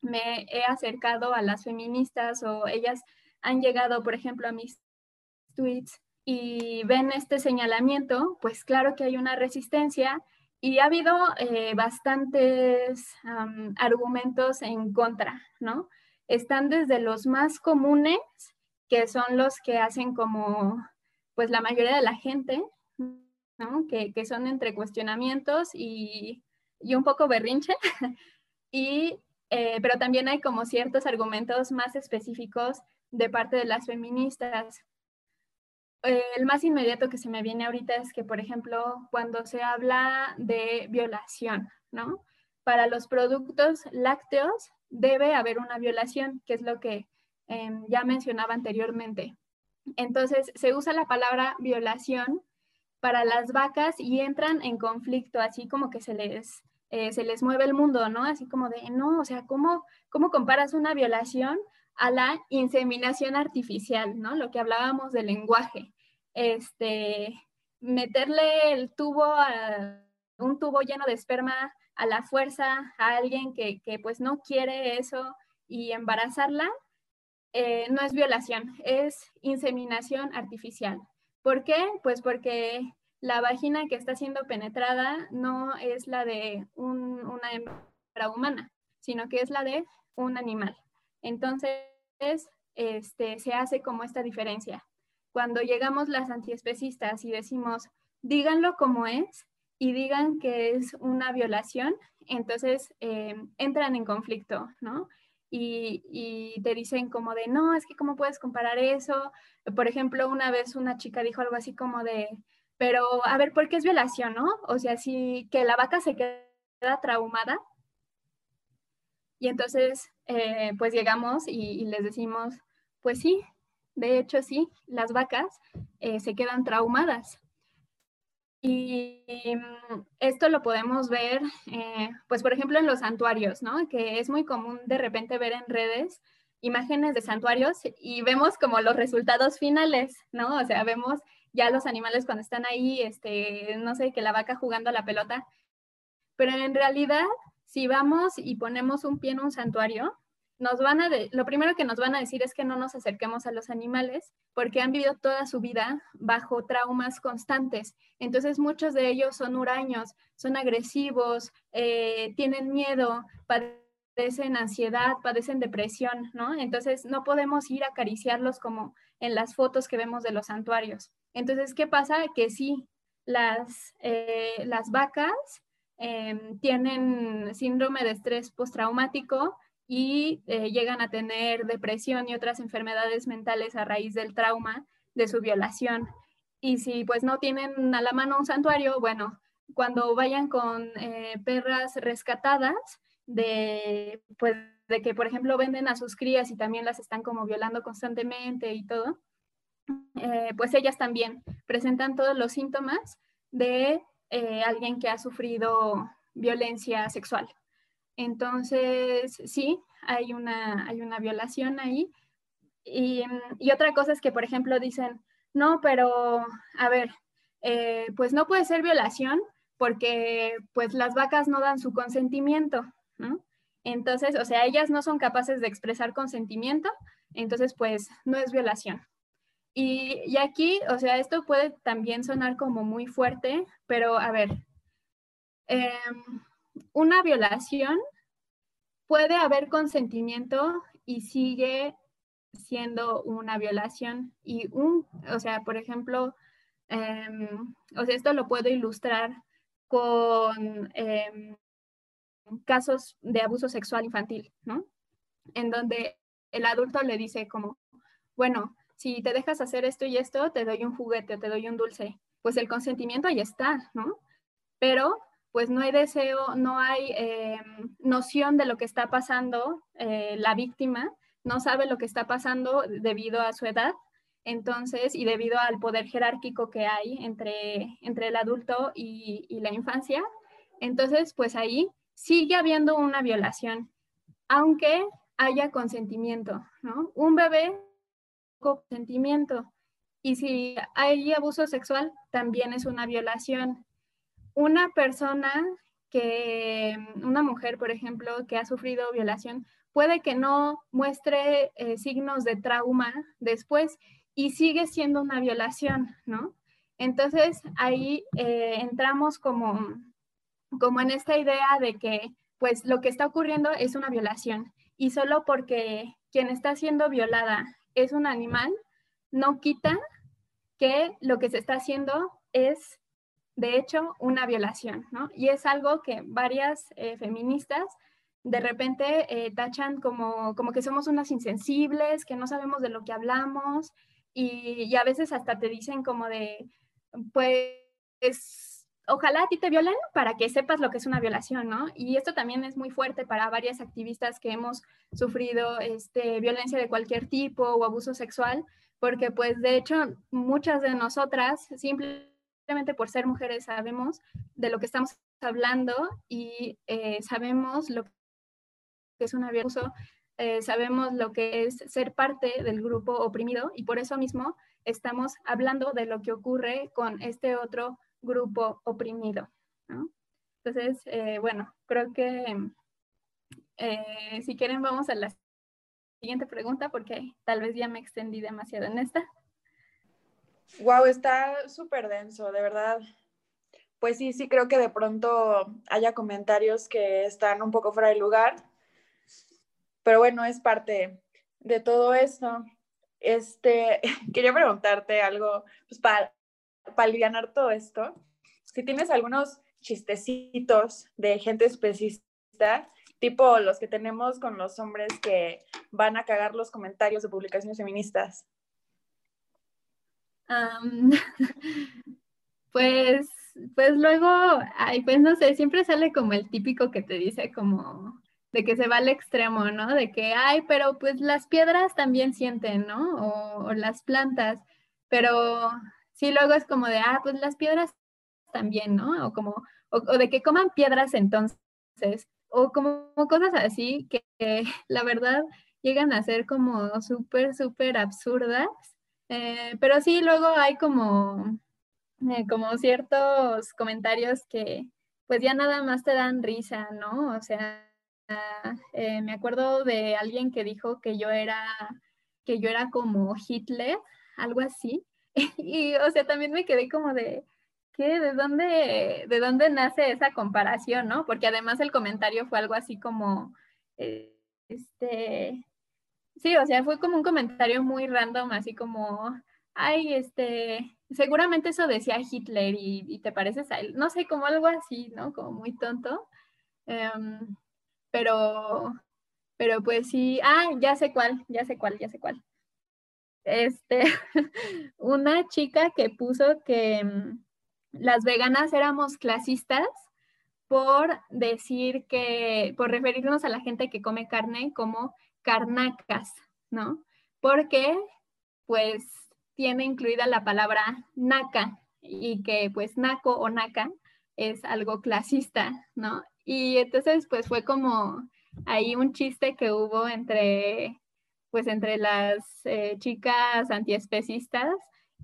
me he acercado a las feministas o ellas han llegado, por ejemplo, a mis tweets y ven este señalamiento, pues claro que hay una resistencia y ha habido eh, bastantes argumentos en contra, ¿no? Están desde los más comunes que son los que hacen como, pues la mayoría de la gente, ¿no? que, que son entre cuestionamientos y, y un poco berrinche, y, eh, pero también hay como ciertos argumentos más específicos de parte de las feministas. El más inmediato que se me viene ahorita es que, por ejemplo, cuando se habla de violación, ¿no? Para los productos lácteos debe haber una violación, que es lo que Em, ya mencionaba anteriormente. Entonces, se usa la palabra violación para las vacas y entran en conflicto, así como que se les, eh, se les mueve el mundo, ¿no? Así como de, no, o sea, ¿cómo, ¿cómo comparas una violación a la inseminación artificial, ¿no? Lo que hablábamos del lenguaje. Este, meterle el tubo a un tubo lleno de esperma a la fuerza a alguien que, que pues no quiere eso y embarazarla, eh, no es violación, es inseminación artificial. ¿Por qué? Pues porque la vagina que está siendo penetrada no es la de una hembra humana, sino que es la de un animal. Entonces, este, se hace como esta diferencia. Cuando llegamos las antiespecistas y decimos, díganlo como es y digan que es una violación, entonces eh, entran en conflicto, ¿no? y, te dicen como de, no, es que cómo puedes comparar eso. Por ejemplo, una vez una chica dijo algo así como de, pero a ver, ¿por qué es violación, no? O sea, si que la vaca se queda traumada. Y entonces, eh, pues llegamos y, les decimos, pues sí, de hecho sí, las vacas eh, se quedan traumadas. Y mm, esto lo podemos ver, eh, pues por ejemplo en los santuarios, ¿no? Que es muy común de repente ver en redes imágenes de santuarios y vemos como los resultados finales, ¿no? O sea, vemos ya los animales cuando están ahí, este, no sé, que la vaca jugando a la pelota. Pero en realidad, si vamos y ponemos un pie en un santuario, nos van a lo primero que nos van a decir es que no nos acerquemos a los animales porque han vivido toda su vida bajo traumas constantes. Entonces muchos de ellos son huraños, son agresivos, eh, tienen miedo, padecen ansiedad, padecen depresión, ¿no? Entonces no podemos ir a acariciarlos como en las fotos que vemos de los santuarios. Entonces, ¿qué pasa? Que sí, las, eh, las vacas em, tienen síndrome de estrés postraumático, y eh, llegan a tener depresión y otras enfermedades mentales a raíz del trauma de su violación. Y si pues no tienen a la mano un santuario, bueno, cuando vayan con eh, perras rescatadas de, pues, de que, por ejemplo, venden a sus crías y también las están como violando constantemente y todo, eh, pues ellas también presentan todos los síntomas de alguien que ha sufrido violencia sexual. Entonces, sí, hay una, hay una violación ahí. Y, otra cosa es que, por ejemplo, dicen, no, pero, a ver, eh, pues no puede ser violación porque pues las vacas no dan su consentimiento. Entonces, o sea, ellas no son capaces de expresar consentimiento, entonces pues no es violación. Y, aquí, o sea, esto puede también sonar como muy fuerte, pero a ver, eh, una violación puede haber consentimiento y sigue siendo una violación. Y un, o sea, por ejemplo, em, o sea, esto lo puedo ilustrar con em, casos de abuso sexual infantil, ¿no? En donde el adulto le dice como, bueno, si te dejas hacer esto y esto, te doy un juguete, te doy un dulce. Pues el consentimiento ahí está, ¿no? Pero pues no hay deseo, no hay em, noción de lo que está pasando eh, la víctima, no sabe lo que está pasando debido a su edad, entonces, y debido al poder jerárquico que hay entre, entre el adulto y, y la infancia, entonces, pues ahí sigue habiendo una violación, aunque haya consentimiento, ¿no? Un bebé consentimiento. Y si hay abuso sexual, también es una violación. Una persona que, una mujer, por ejemplo, que ha sufrido violación, puede que no muestre eh, signos de trauma después y sigue siendo una violación, ¿no? Entonces ahí eh, entramos como, como en esta idea de que pues lo que está ocurriendo es una violación y solo porque quien está siendo violada es un animal, no quita que lo que se está haciendo es, de hecho, una violación, ¿no? Y es algo que varias eh, feministas de repente eh, tachan como, como que somos unas insensibles, que no sabemos de lo que hablamos y, y a veces hasta te dicen como de, pues ojalá a ti te violen para que sepas lo que es una violación, ¿no? Y esto también es muy fuerte para varias activistas que hemos sufrido este, violencia de cualquier tipo o abuso sexual, porque pues de hecho muchas de nosotras simplemente por ser mujeres sabemos de lo que estamos hablando y eh, sabemos lo que es un abuso, eh, sabemos lo que es ser parte del grupo oprimido y por eso mismo estamos hablando de lo que ocurre con este otro grupo oprimido. Entonces, eh, bueno, creo que eh, si quieren vamos a la siguiente pregunta porque tal vez ya me extendí demasiado en esta. Wow, está súper denso, de verdad. Pues sí, sí creo que de pronto haya comentarios que están un poco fuera de lugar, pero bueno, es parte de todo esto. Este, quería preguntarte algo, pues para para aliviar todo esto, si tienes algunos chistecitos de gente especista, tipo los que tenemos con los hombres que van a cagar los comentarios de publicaciones feministas. pues, pues luego, ay, pues no sé, siempre sale como el típico que te dice como de que se va al extremo, ¿no? De que, ay, pero pues las piedras también sienten, ¿no? O, o las plantas, pero sí, luego es como de, ah, pues las piedras también, ¿no? O como, o, de que coman piedras entonces, o como cosas así que, la verdad llegan a ser como súper, súper absurdas. Eh, pero sí, luego hay como, eh, como ciertos comentarios que pues ya nada más te dan risa, ¿no? O sea, eh, me acuerdo de alguien que dijo que yo era, que yo era como Hitler, algo así. y, o sea, también me quedé como de, ¿qué? ¿De dónde, ¿De dónde nace esa comparación, no? Porque además el comentario fue algo así como, eh, este, sí, o sea, fue como un comentario muy random, así como, ay, este, seguramente eso decía Hitler y, te pareces a él, no sé, como algo así, ¿no? Como muy tonto. Em, pero, pero pues sí, ah, ya sé cuál, ya sé cuál, ya sé cuál este, una chica que puso que mm, las veganas éramos clasistas por decir que, por referirnos a la gente que come carne como carnacas, ¿no? Porque, pues, tiene incluida la palabra naca y que, pues, naco o naca es algo clasista, ¿no? Y entonces, pues, fue como ahí un chiste que hubo entre pues entre las eh, chicas antiespecistas,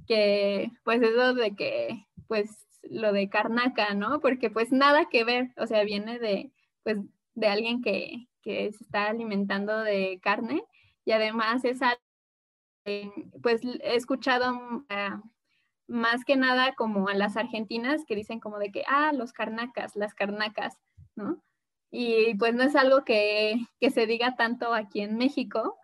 que pues eso de que, pues lo de carnaca, ¿no? Porque pues nada que ver, o sea, viene de, pues, de alguien que, que se está alimentando de carne y además es algo, pues he escuchado mm, más que nada como a las argentinas que dicen como de que, ah, los carnacas, las carnacas, ¿no? Y pues no es algo que, que se diga tanto aquí en México,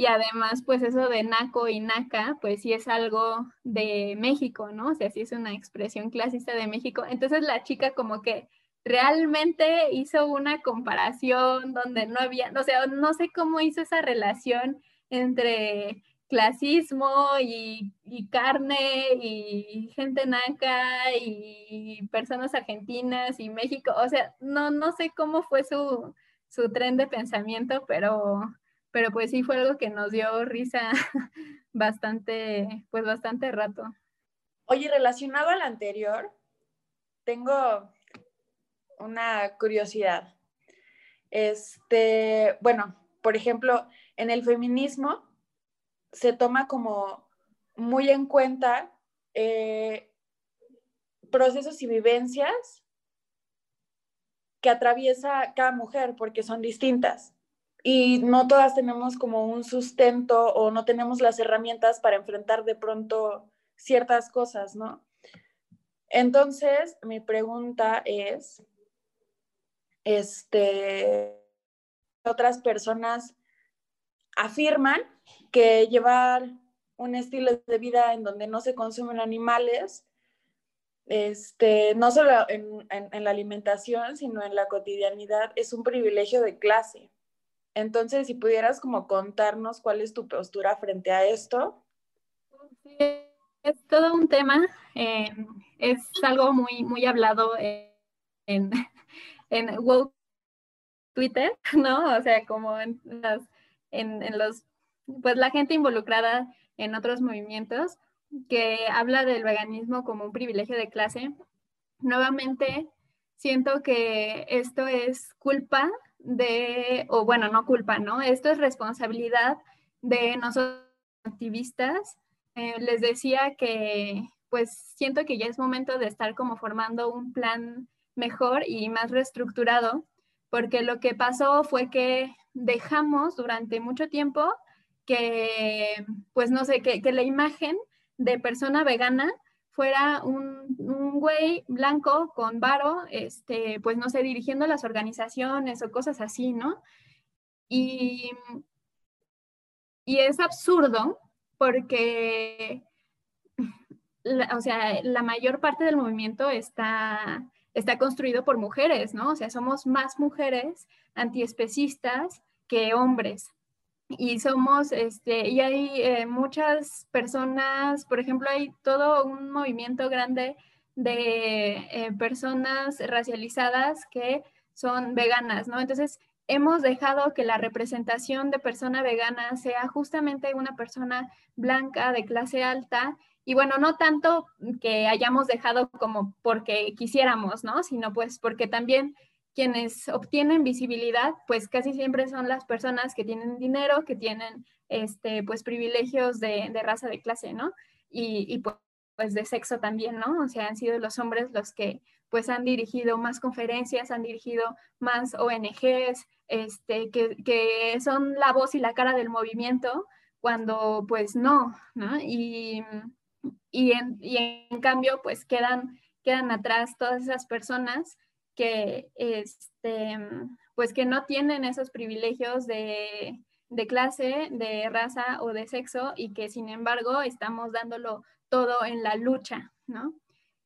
y además, pues eso de naco y naca, pues sí es algo de México, ¿no? O sea, sí es una expresión clasista de México. Entonces la chica como que realmente hizo una comparación donde no había, o sea, no sé cómo hizo esa relación entre clasismo y, carne y gente naca y personas argentinas y México, o sea, no, no sé cómo fue su, su tren de pensamiento, pero, pero pues sí fue algo que nos dio risa bastante, pues bastante rato. Oye, relacionado al anterior, tengo una curiosidad. Este, bueno, por ejemplo, en el feminismo se toma como muy en cuenta eh, procesos y vivencias que atraviesa cada mujer porque son distintas y no todas tenemos como un sustento o no tenemos las herramientas para enfrentar de pronto ciertas cosas, ¿no? Entonces, mi pregunta es, este, otras personas afirman que llevar un estilo de vida en donde no se consumen animales, este, no solo en, la alimentación, sino en la cotidianidad, es un privilegio de clase. Entonces, si pudieras como contarnos cuál es tu postura frente a esto. es todo un tema, eh, es algo muy, muy hablado en, en Twitter, ¿no? O sea, como en, las, en, en los, pues la gente involucrada en otros movimientos que habla del veganismo como un privilegio de clase. Nuevamente, siento que esto es culpa de, o bueno, no culpa, ¿no? Esto es responsabilidad de nosotros activistas. Eh, les decía que pues siento que ya es momento de estar como formando un plan mejor y más reestructurado, porque lo que pasó fue que dejamos durante mucho tiempo que, pues no sé, que, la imagen de persona vegana fuera un, un, güey blanco con varo, este, pues no sé, dirigiendo las organizaciones o cosas así, ¿no? Y, y es absurdo porque, o sea, la mayor parte del movimiento está está construido por mujeres, ¿no? O sea, somos más mujeres antiespecistas que hombres. Y somos, este, y hay eh, muchas personas, por ejemplo, hay todo un movimiento grande de eh, personas racializadas que son veganas, ¿no? Entonces, hemos dejado que la representación de persona vegana sea justamente una persona blanca de clase alta y bueno, no tanto que hayamos dejado como porque quisiéramos, ¿no? Sino pues porque también quienes obtienen visibilidad, pues casi siempre son las personas que tienen dinero, que tienen, este, pues, privilegios de, raza de clase, ¿no? Y, pues, pues de sexo también, ¿no? O sea, han sido los hombres los que pues han dirigido más conferencias, han dirigido más ONGs, este, que, que son la voz y la cara del movimiento, cuando pues no, ¿no? Y, y en, y en cambio, pues quedan, quedan atrás todas esas personas que, este, pues que no tienen esos privilegios de, de clase, de raza o de sexo y que sin embargo estamos dándolo todo en la lucha, ¿no?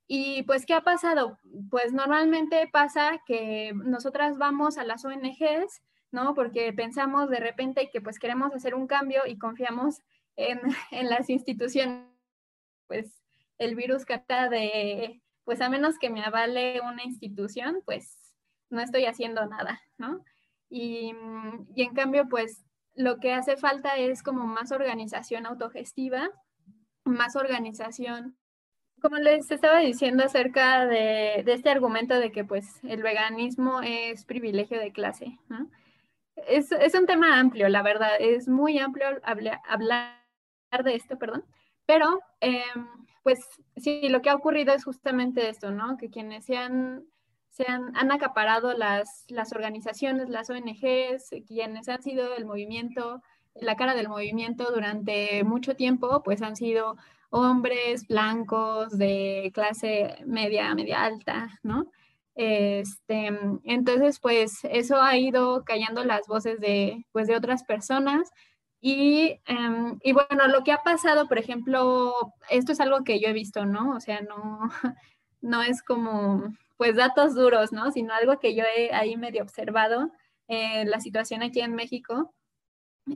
Y pues, ¿qué ha pasado? Pues normalmente pasa que nosotras vamos a las ONGs, ¿no? Porque pensamos de repente que pues queremos hacer un cambio y confiamos en, en las instituciones pues el virus capta de, pues a menos que me avale una institución, pues no estoy haciendo nada, ¿no? Y, y en cambio, pues lo que hace falta es como más organización autogestiva, más organización como les estaba diciendo acerca de, este argumento de que pues el veganismo es privilegio de clase, ¿no? es, es, un tema amplio, la verdad, es muy amplio hablar, hablar de esto, perdón, pero, em, pues sí, lo que ha ocurrido es justamente esto, ¿no? Que quienes se han, se han, han acaparado las, las organizaciones, las ONGs, quienes han sido el movimiento, la cara del movimiento durante mucho tiempo, pues han sido hombres blancos de clase media, media alta, ¿no? Este, entonces, pues eso ha ido callando las voces de, pues, de otras personas Y, em, y, bueno, lo que ha pasado, por ejemplo, esto es algo que yo he visto, ¿no? O sea, no, no es como, pues, datos duros, ¿no? Sino algo que yo he ahí medio observado en la situación aquí en México,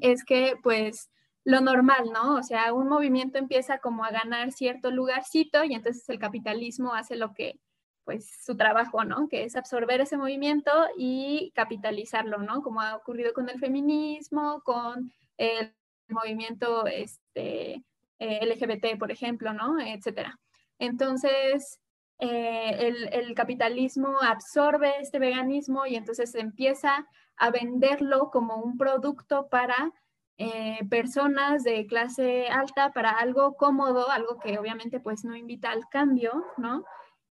es que, pues, lo normal, ¿no? O sea, un movimiento empieza como a ganar cierto lugarcito y entonces el capitalismo hace lo que, pues, su trabajo, ¿no? Que es absorber ese movimiento y capitalizarlo, ¿no? Como ha ocurrido con el feminismo, con el movimiento este, eh, LGBT, por ejemplo, ¿no? Etcétera. Entonces, eh, el, el, capitalismo absorbe este veganismo y entonces empieza a venderlo como un producto para eh, personas de clase alta, para algo cómodo, algo que obviamente pues no invita al cambio, ¿no?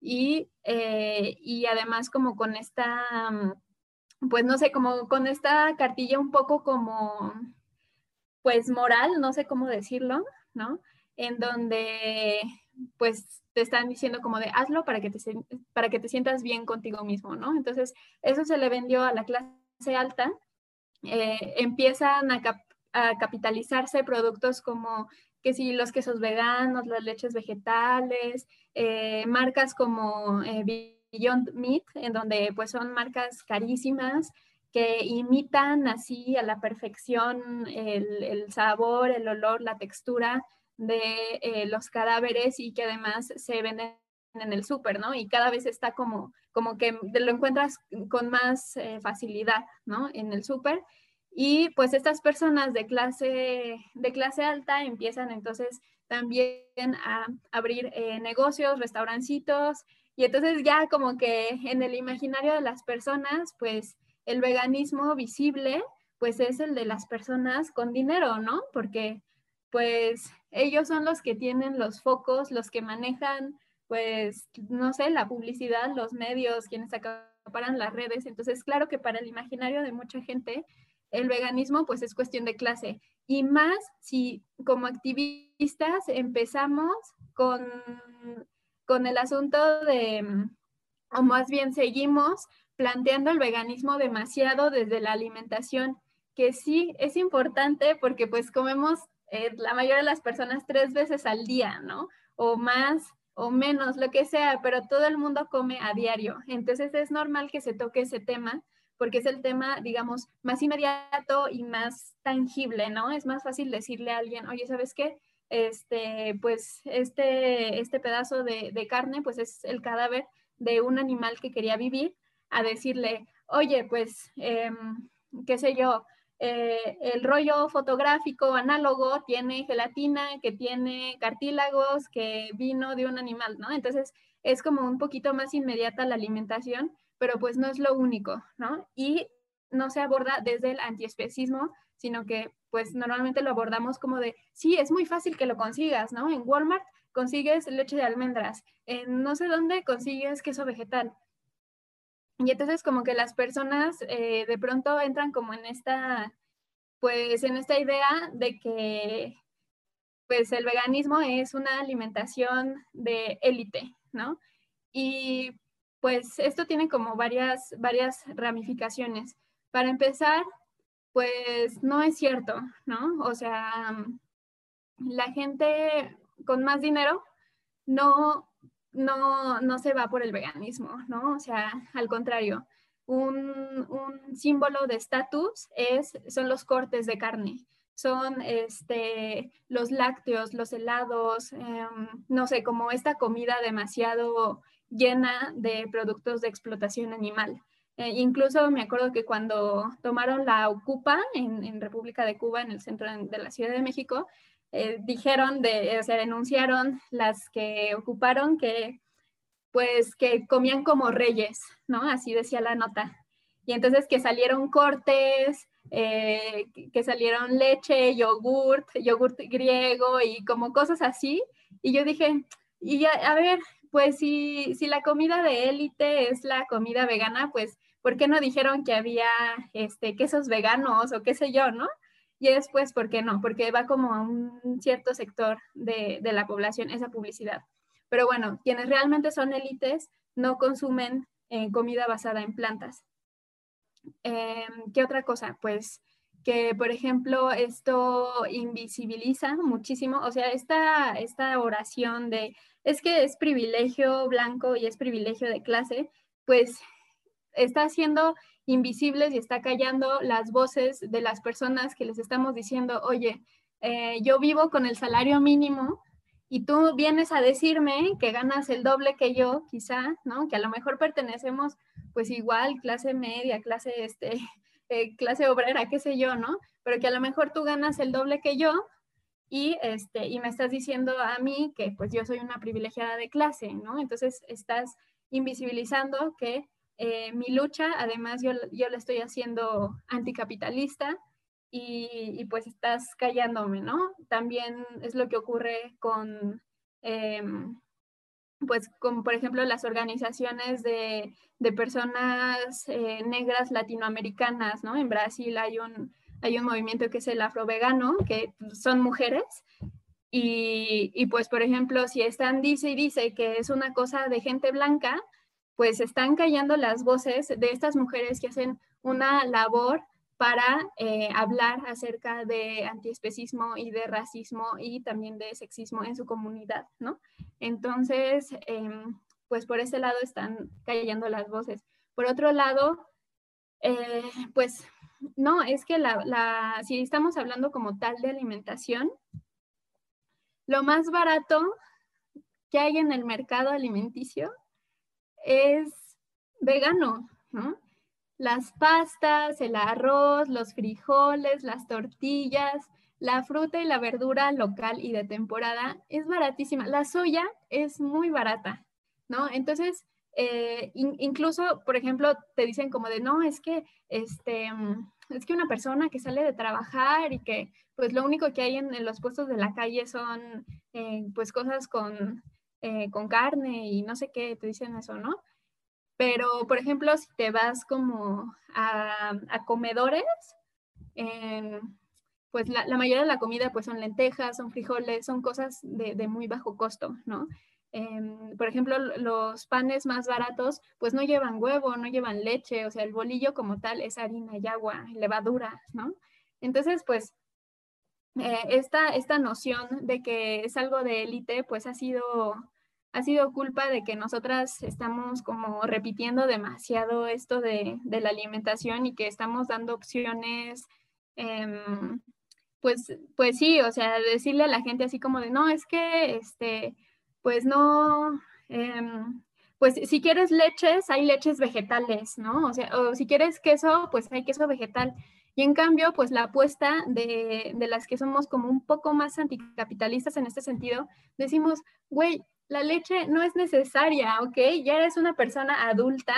Y, y además como con esta, pues no sé, como con esta cartilla un poco como pues moral, no sé cómo decirlo, ¿no? En donde pues te están diciendo como de hazlo para que te, para que te sientas bien contigo mismo, ¿no? Entonces, eso se le vendió a la clase alta. Eh, empiezan a, capitalizarse productos como que si los quesos veganos, las leches vegetales, eh, marcas como eh, Beyond Meat, en donde pues son marcas carísimas, que imitan así a la perfección el, sabor, el olor, la textura de eh, los cadáveres y que además se venden en el súper, ¿no? Y cada vez está como, como que lo encuentras con más eh, facilidad, ¿no? En el súper. Y pues estas personas de clase, de clase alta empiezan entonces también a abrir eh, negocios, restaurancitos, y entonces ya como que en el imaginario de las personas, pues el veganismo visible, pues es el de las personas con dinero, ¿no? Porque pues ellos son los que tienen los focos, los que manejan, pues, no sé, la publicidad, los medios, quienes acaparan las redes. Entonces, claro que para el imaginario de mucha gente, el veganismo pues es cuestión de clase. Y más si como activistas empezamos con, con el asunto de, o más bien seguimos planteando el veganismo demasiado desde la alimentación, que sí es importante porque pues comemos eh, la mayoría de las personas tres veces al día, ¿no? O más o menos, lo que sea, pero todo el mundo come a diario. Entonces es normal que se toque ese tema porque es el tema, digamos, más inmediato y más tangible, ¿no? Es más fácil decirle a alguien, oye, ¿sabes qué? Este, pues este, este pedazo de, de carne, pues es el cadáver de un animal que quería vivir a decirle, oye, pues, em, qué sé yo, eh, el rollo fotográfico análogo tiene gelatina, que tiene cartílagos, que vino de un animal, ¿no? Entonces es como un poquito más inmediata la alimentación, pero pues no es lo único, ¿no? Y no se aborda desde el antiespecismo, sino que pues normalmente lo abordamos como de, sí, es muy fácil que lo consigas, ¿no? En Walmart consigues leche de almendras, en no sé dónde consigues queso vegetal, y entonces como que las personas eh, de pronto entran como en esta, pues en esta idea de que pues el veganismo es una alimentación de élite, ¿no? Y pues esto tiene como varias, varias ramificaciones. Para empezar, pues no es cierto, ¿no? O sea, la gente con más dinero no no, no se va por el veganismo, ¿no? O sea, al contrario, un, símbolo de estatus es, son los cortes de carne, son este, los lácteos, los helados, em, no sé, como esta comida demasiado llena de productos de explotación animal. Eh, incluso me acuerdo que cuando tomaron la Ocupa en, en República de Cuba, en el centro de la Ciudad de México, eh, dijeron, de, o sea, denunciaron las que ocuparon que, pues, que comían como reyes, ¿no? Así decía la nota. Y entonces que salieron cortes, eh, que salieron leche, yogurt, yogurt griego y como cosas así. Y yo dije, y a ver, pues si, si la comida de élite es la comida vegana, pues, ¿por qué no dijeron que había este, quesos veganos o qué sé yo, no? Y después, ¿por qué no? Porque va como a un cierto sector de, la población esa publicidad. Pero bueno, quienes realmente son élites no consumen eh, comida basada en plantas. Em, ¿Qué otra cosa? Pues que, por ejemplo, esto invisibiliza muchísimo, o sea, esta, esta oración de es que es privilegio blanco y es privilegio de clase, pues está haciendo invisibles y está callando las voces de las personas que les estamos diciendo, oye, eh, yo vivo con el salario mínimo y tú vienes a decirme que ganas el doble que yo, quizá, ¿no? Que a lo mejor pertenecemos pues igual, clase media, clase, este, eh, clase obrera, qué sé yo, ¿no? Pero que a lo mejor tú ganas el doble que yo y, este, y me estás diciendo a mí que pues yo soy una privilegiada de clase, ¿no? Entonces estás invisibilizando que eh, mi lucha, además yo, yo la estoy haciendo anticapitalista y, pues estás callándome, ¿no? También es lo que ocurre con, em, pues como por ejemplo las organizaciones de, de personas eh, negras latinoamericanas, ¿no? En Brasil hay un, hay un movimiento que es el afrovegano, que son mujeres, y, y, pues por ejemplo, si están dice y dice que es una cosa de gente blanca, pues están callando las voces de estas mujeres que hacen una labor para eh, hablar acerca de antiespecismo y de racismo y también de sexismo en su comunidad, ¿no? Entonces, em, pues por ese lado están cayendo las voces. Por otro lado, eh, pues no, es que la, si estamos hablando como tal de alimentación, lo más barato que hay en el mercado alimenticio es vegano, ¿no? Las pastas, el arroz, los frijoles, las tortillas, la fruta y la verdura local y de temporada es baratísima. La soya es muy barata, ¿no? Entonces, eh, incluso, por ejemplo, te dicen como de, no, es que, este, es que una persona que sale de trabajar y que, pues, lo único que hay en, los puestos de la calle son, eh, pues, cosas con, eh, con carne y no sé qué, te dicen eso, ¿no? Pero, por ejemplo, si te vas como a, comedores, pues la, mayoría de la comida pues son lentejas, son frijoles, son cosas de, muy bajo costo, ¿no? Em, por ejemplo, los panes más baratos pues no llevan huevo, no llevan leche, o sea, el bolillo como tal es harina y agua, levadura, ¿no? Entonces, pues eh, esta, esta noción de que es algo de élite pues ha sido ha sido culpa de que nosotras estamos como repitiendo demasiado esto de, la alimentación y que estamos dando opciones, em, pues, pues sí, o sea, decirle a la gente así como de, no, es que, este, pues no, em, pues si quieres leches, hay leches vegetales, ¿no? O sea, o si quieres queso, pues hay queso vegetal. Y en cambio, pues la apuesta de, de, las que somos como un poco más anticapitalistas en este sentido, decimos, güey, la leche no es necesaria, ¿ok? Ya eres una persona adulta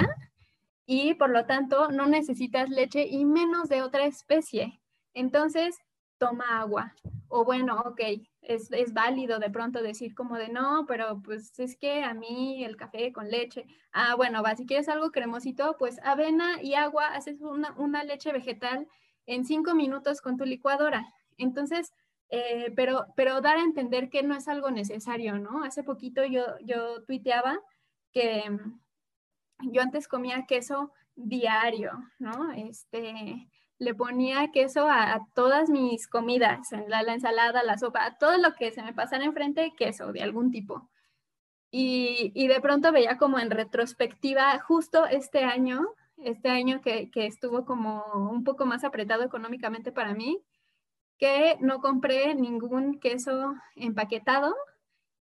y por lo tanto no necesitas leche y menos de otra especie. Entonces, toma agua. O bueno, ok, es, es, válido de pronto decir como de no, pero pues es que a mí el café con leche. Ah, bueno, va, si quieres algo cremosito, pues avena y agua, haces una, una leche vegetal en cinco minutos con tu licuadora. Entonces, eh, pero, pero dar a entender que no es algo necesario, ¿no? Hace poquito yo, yo tuiteaba que mm, yo antes comía queso diario, ¿no? Este, le ponía queso a, todas mis comidas, la, la, ensalada, la sopa, todo lo que se me pasara enfrente, queso de algún tipo. Y, y, de pronto veía como en retrospectiva, justo este año, este año que, que estuvo como un poco más apretado económicamente para mí, que no compré ningún queso empaquetado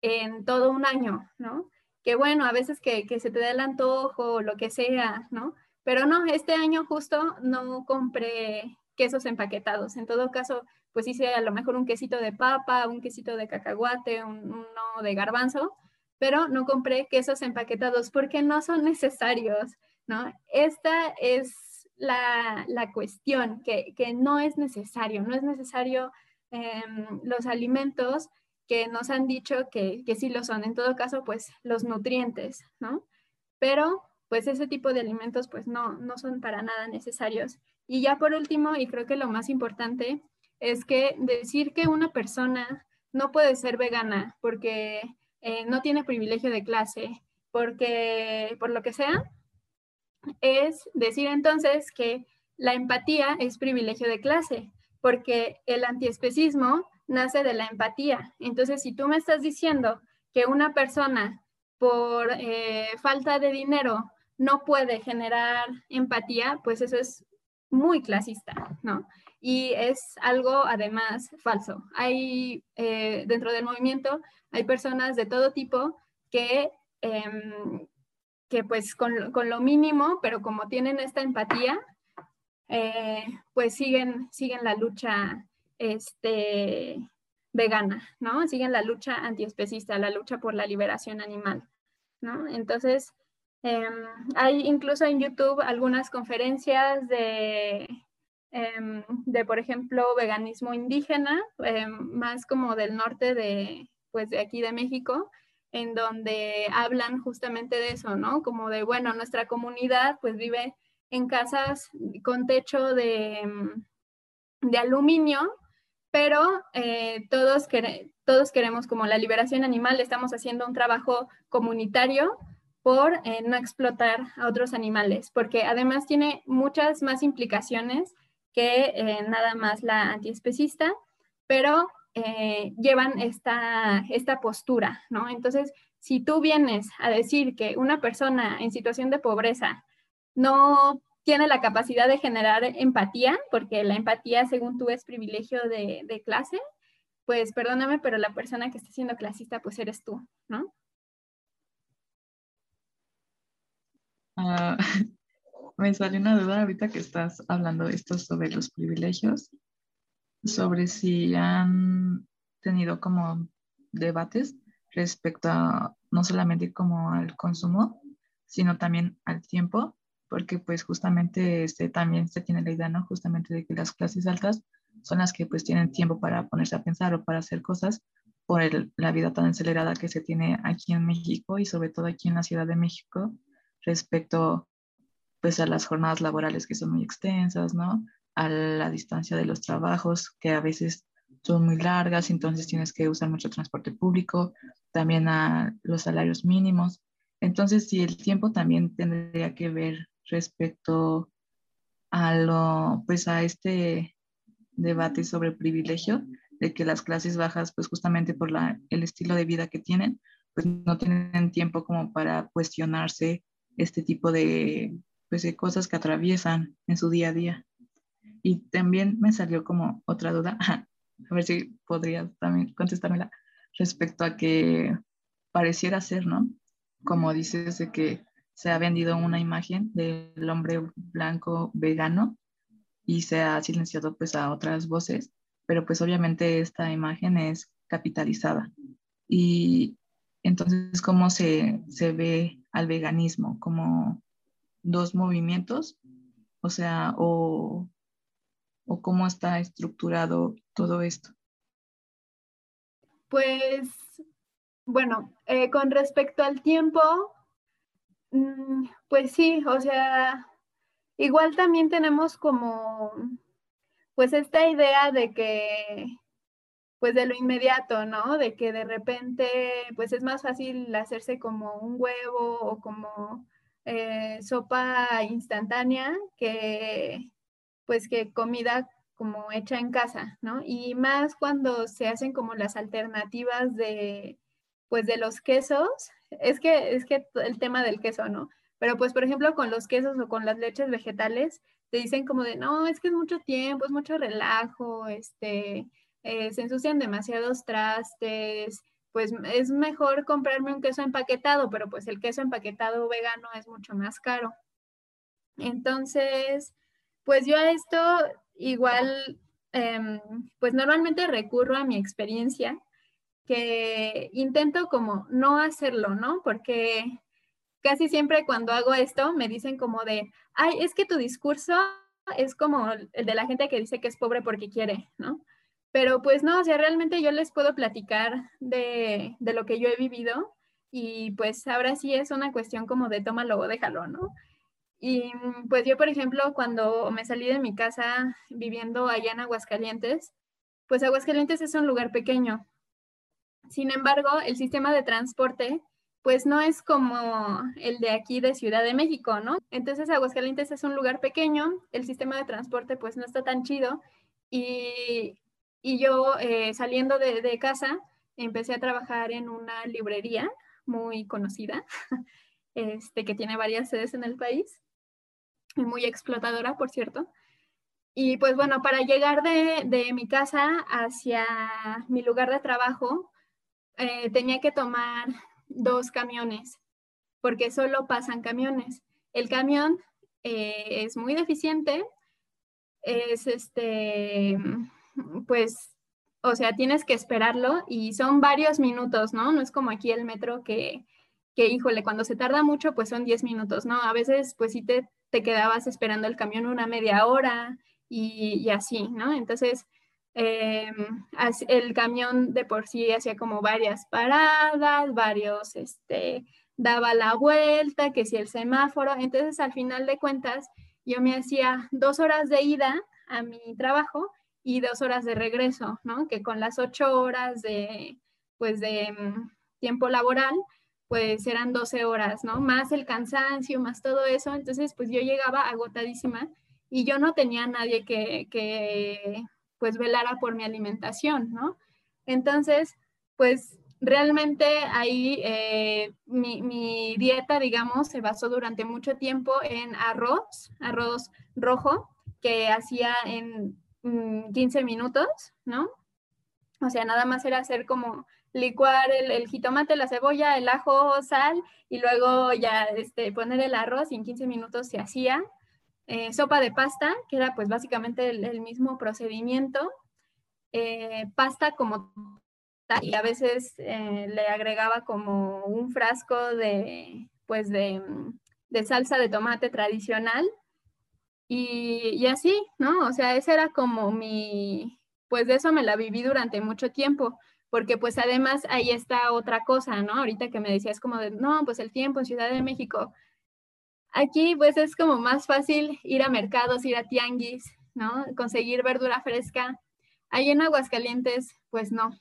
en todo un año, ¿no? Que bueno, a veces que, se te da el antojo o lo que sea, ¿no? Pero no, este año justo no compré quesos empaquetados. En todo caso, pues hice a lo mejor un quesito de papa, un quesito de cacahuate, uno de garbanzo, pero no compré quesos empaquetados porque no son necesarios, ¿no? Esta es la, cuestión, que, no es necesario, no es necesario em, los alimentos que nos han dicho que, que sí lo son. En todo caso, pues los nutrientes, ¿no? Pero pues ese tipo de alimentos pues no, no son para nada necesarios. Y ya por último, y creo que lo más importante, es que decir que una persona no puede ser vegana porque eh, no tiene privilegio de clase, porque por lo que sea, es decir entonces que la empatía es privilegio de clase, porque el antiespecismo nace de la empatía. Entonces, si tú me estás diciendo que una persona por eh, falta de dinero no puede generar empatía, pues eso es muy clasista, ¿no? Y es algo además falso. Hay eh, dentro del movimiento, hay personas de todo tipo que, em, que pues con, con, lo mínimo, pero como tienen esta empatía, eh, pues siguen, siguen la lucha este, vegana, ¿no? Siguen la lucha antiespecista, la lucha por la liberación animal, ¿no? Entonces, em, hay incluso en YouTube algunas conferencias de, em, de por ejemplo, veganismo indígena, em, más como del norte de, pues, de aquí de México, en donde hablan justamente de eso, ¿no? Como de, bueno, nuestra comunidad pues vive en casas con techo de, de aluminio, pero eh, todos, todos queremos como la liberación animal, estamos haciendo un trabajo comunitario por eh, no explotar a otros animales, porque además tiene muchas más implicaciones que eh, nada más la antiespecista, pero llevan esta, esta postura, ¿no? Entonces, si tú vienes a decir que una persona en situación de pobreza no tiene la capacidad de generar empatía, porque la empatía, según tú, es privilegio de, clase, pues perdóname, pero la persona que está siendo clasista, pues eres tú, ¿no? Ah, me salió una duda ahorita que estás hablando de esto sobre los privilegios, sobre si han tenido como debates respecto a no solamente como al consumo, sino también al tiempo porque pues justamente este, también se tiene la idea, ¿no? Justamente de que las clases altas son las que pues tienen tiempo para ponerse a pensar o para hacer cosas por la vida tan acelerada que se tiene aquí en México y sobre todo aquí en la Ciudad de México respecto pues a las jornadas laborales que son muy extensas, ¿no? A la distancia de los trabajos que a veces son muy largas, entonces tienes que usar mucho transporte público, también a los salarios mínimos. Entonces, si el tiempo también tendría que ver respecto a lo, pues a este debate sobre privilegio, de que las clases bajas, pues justamente por la, el estilo de vida que tienen, pues no tienen tiempo como para cuestionarse este tipo de, pues, de cosas que atraviesan en su día a día. Y también me salió como otra duda, a ver si podría también contestármela, respecto a que pareciera ser, ¿no? Como dices, de que se ha vendido una imagen del hombre blanco vegano y se ha silenciado pues a otras voces, pero pues obviamente esta imagen es capitalizada. Y entonces, ¿cómo se, se ve al veganismo? ¿Como dos movimientos? O sea, o, o cómo está estructurado todo esto. Pues, bueno, eh, con respecto al tiempo, Mm, pues sí, o sea, igual también tenemos como, pues esta idea de que, pues de lo inmediato, ¿no? De que de repente, pues es más fácil hacerse como un huevo o como eh, sopa instantánea que, pues que comida como hecha en casa, ¿no? Y más cuando se hacen como las alternativas de, pues de los quesos, es que, es que el tema del queso, ¿no? Pero pues, por ejemplo, con los quesos o con las leches vegetales, te dicen como de, no, es que es mucho tiempo, es mucho relajo, este, eh, se ensucian demasiados trastes, pues es mejor comprarme un queso empaquetado, pero pues el queso empaquetado vegano es mucho más caro. Entonces, pues yo a esto igual, em, pues normalmente recurro a mi experiencia que intento como no hacerlo, ¿no? Porque casi siempre cuando hago esto me dicen como de, ay, es que tu discurso es como el de la gente que dice que es pobre porque quiere, ¿no? Pero pues no, o sea, realmente yo les puedo platicar de, de lo que yo he vivido y pues ahora sí es una cuestión como de tómalo o déjalo, ¿no? Y pues yo, por ejemplo, cuando me salí de mi casa viviendo allá en Aguascalientes, pues Aguascalientes es un lugar pequeño, sin embargo, el sistema de transporte pues no es como el de aquí de Ciudad de México, ¿no? Entonces Aguascalientes es un lugar pequeño, el sistema de transporte pues no está tan chido. Y, yo eh, saliendo de, de, casa empecé a trabajar en una librería muy conocida, este, que tiene varias sedes en el país. y muy explotadora, por cierto. Y pues bueno, para llegar de, de mi casa hacia mi lugar de trabajo, eh, tenía que tomar dos camiones, porque solo pasan camiones. El camión eh, es muy deficiente, es este, pues, o sea, tienes que esperarlo y son varios minutos, ¿no? No es como aquí el metro que, que híjole, cuando se tarda mucho, pues son 10 minutos, ¿no? A veces, pues sí te, te quedabas esperando el camión una media hora y, así, ¿no? Entonces, eh, el camión de por sí hacía como varias paradas, varios, este, daba la vuelta, que si el semáforo, entonces al final de cuentas yo me hacía dos horas de ida a mi trabajo y dos horas de regreso, ¿no? Que con las ocho horas de, pues de mm, tiempo laboral, pues eran 12 horas, ¿no? Más el cansancio, más todo eso, entonces pues yo llegaba agotadísima y yo no tenía nadie que, que pues velara por mi alimentación, ¿no? Entonces, pues realmente ahí eh, mi, dieta, digamos, se basó durante mucho tiempo en arroz, arroz rojo, que hacía en 15 mm, minutos, ¿no? O sea, nada más era hacer como licuar el, jitomate, la cebolla, el ajo, sal y luego ya este, poner el arroz y en 15 minutos se hacía. Eh, sopa de pasta, que era pues básicamente el, mismo procedimiento, eh, pasta como y a veces eh, le agregaba como un frasco de pues de, salsa de tomate tradicional y, y, así, ¿no? O sea, ese era como mi, pues de eso me la viví durante mucho tiempo, porque pues además ahí está otra cosa, ¿no? Ahorita que me decías como de, no, pues el tiempo en Ciudad de México, Aquí pues es como más fácil ir a mercados, ir a tianguis, ¿no? Conseguir verdura fresca. Ahí en Aguascalientes pues no.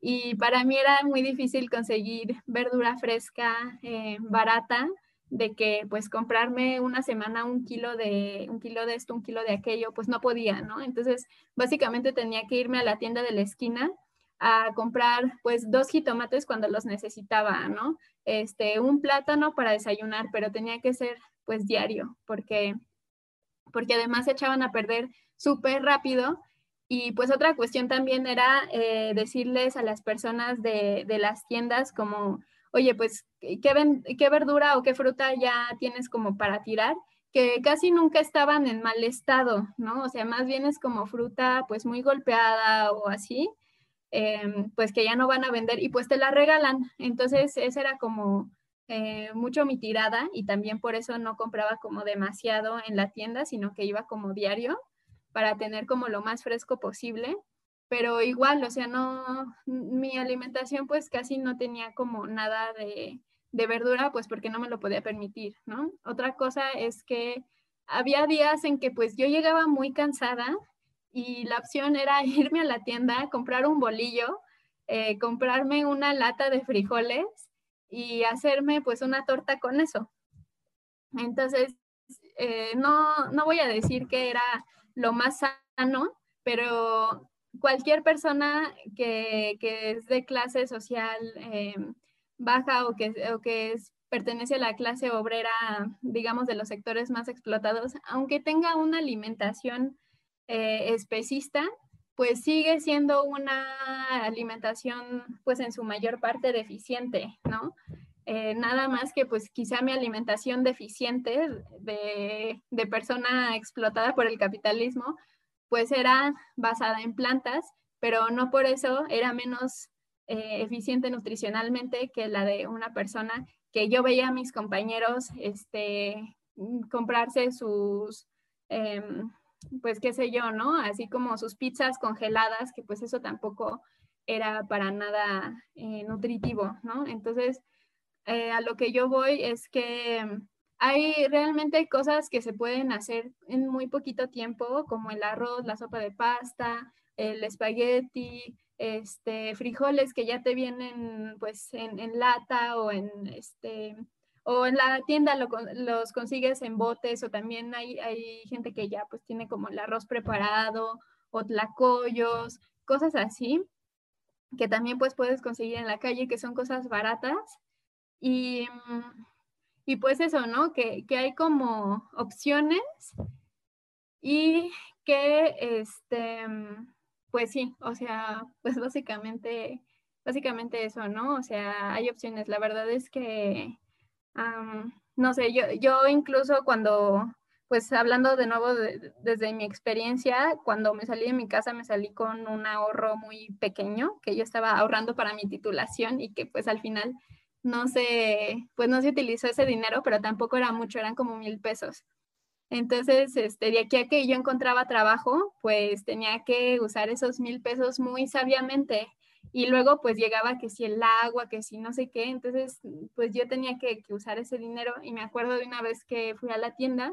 Y para mí era muy difícil conseguir verdura fresca eh, barata, de que pues comprarme una semana un kilo de un kilo de esto, un kilo de aquello, pues no podía, ¿no? Entonces, básicamente tenía que irme a la tienda de la esquina a comprar pues dos jitomates cuando los necesitaba, ¿no? Este, un plátano para desayunar, pero tenía que ser pues diario, porque, porque además se echaban a perder súper rápido. Y pues otra cuestión también era eh, decirles a las personas de, de, las tiendas como, oye, pues, ¿qué, ven, ¿qué verdura o qué fruta ya tienes como para tirar? que casi nunca estaban en mal estado, ¿no? O sea, más bien es como fruta pues muy golpeada o así, Em, pues que ya no van a vender y pues te la regalan. Entonces esa era como eh, mucho mi tirada y también por eso no compraba como demasiado en la tienda, sino que iba como diario para tener como lo más fresco posible. Pero igual, o sea, no, mi alimentación pues casi no tenía como nada de, de verdura, pues porque no me lo podía permitir, ¿no? Otra cosa es que había días en que pues yo llegaba muy cansada y la opción era irme a la tienda, comprar un bolillo, eh, comprarme una lata de frijoles y hacerme pues una torta con eso. Entonces, eh, no, no voy a decir que era lo más sano, pero cualquier persona que, que es de clase social eh, baja o que, o que pertenece a la clase obrera, digamos, de los sectores más explotados, aunque tenga una alimentación eh, especista, pues sigue siendo una alimentación pues en su mayor parte deficiente, ¿no? Eh, nada más que pues quizá mi alimentación deficiente de, persona explotada por el capitalismo, pues era basada en plantas, pero no por eso era menos eh, eficiente nutricionalmente que la de una persona que yo veía a mis compañeros este, comprarse sus... Em, pues qué sé yo, ¿no? Así como sus pizzas congeladas, que pues eso tampoco era para nada eh, nutritivo, ¿no? Entonces, eh, a lo que yo voy es que hay realmente cosas que se pueden hacer en muy poquito tiempo, como el arroz, la sopa de pasta, el espagueti, este, frijoles que ya te vienen pues en, en lata o en este o en la tienda los consigues en botes o también hay, hay gente que ya pues tiene como el arroz preparado o tlacoyos, cosas así que también pues puedes conseguir en la calle que son cosas baratas y, y pues eso, ¿no? Que, que hay como opciones y que este pues sí, o sea, pues básicamente básicamente eso, ¿no? O sea, hay opciones. La verdad es que no sé, yo, yo incluso cuando, pues hablando de nuevo desde mi experiencia, cuando me salí de mi casa me salí con un ahorro muy pequeño que yo estaba ahorrando para mi titulación y que pues al final no se, pues no se utilizó ese dinero, pero tampoco era mucho, eran como mil pesos. Entonces, este, de aquí a que yo encontraba trabajo, pues tenía que usar esos mil pesos muy sabiamente y luego pues llegaba que si el agua, que si no sé qué, entonces pues yo tenía que, usar ese dinero y me acuerdo de una vez que fui a la tienda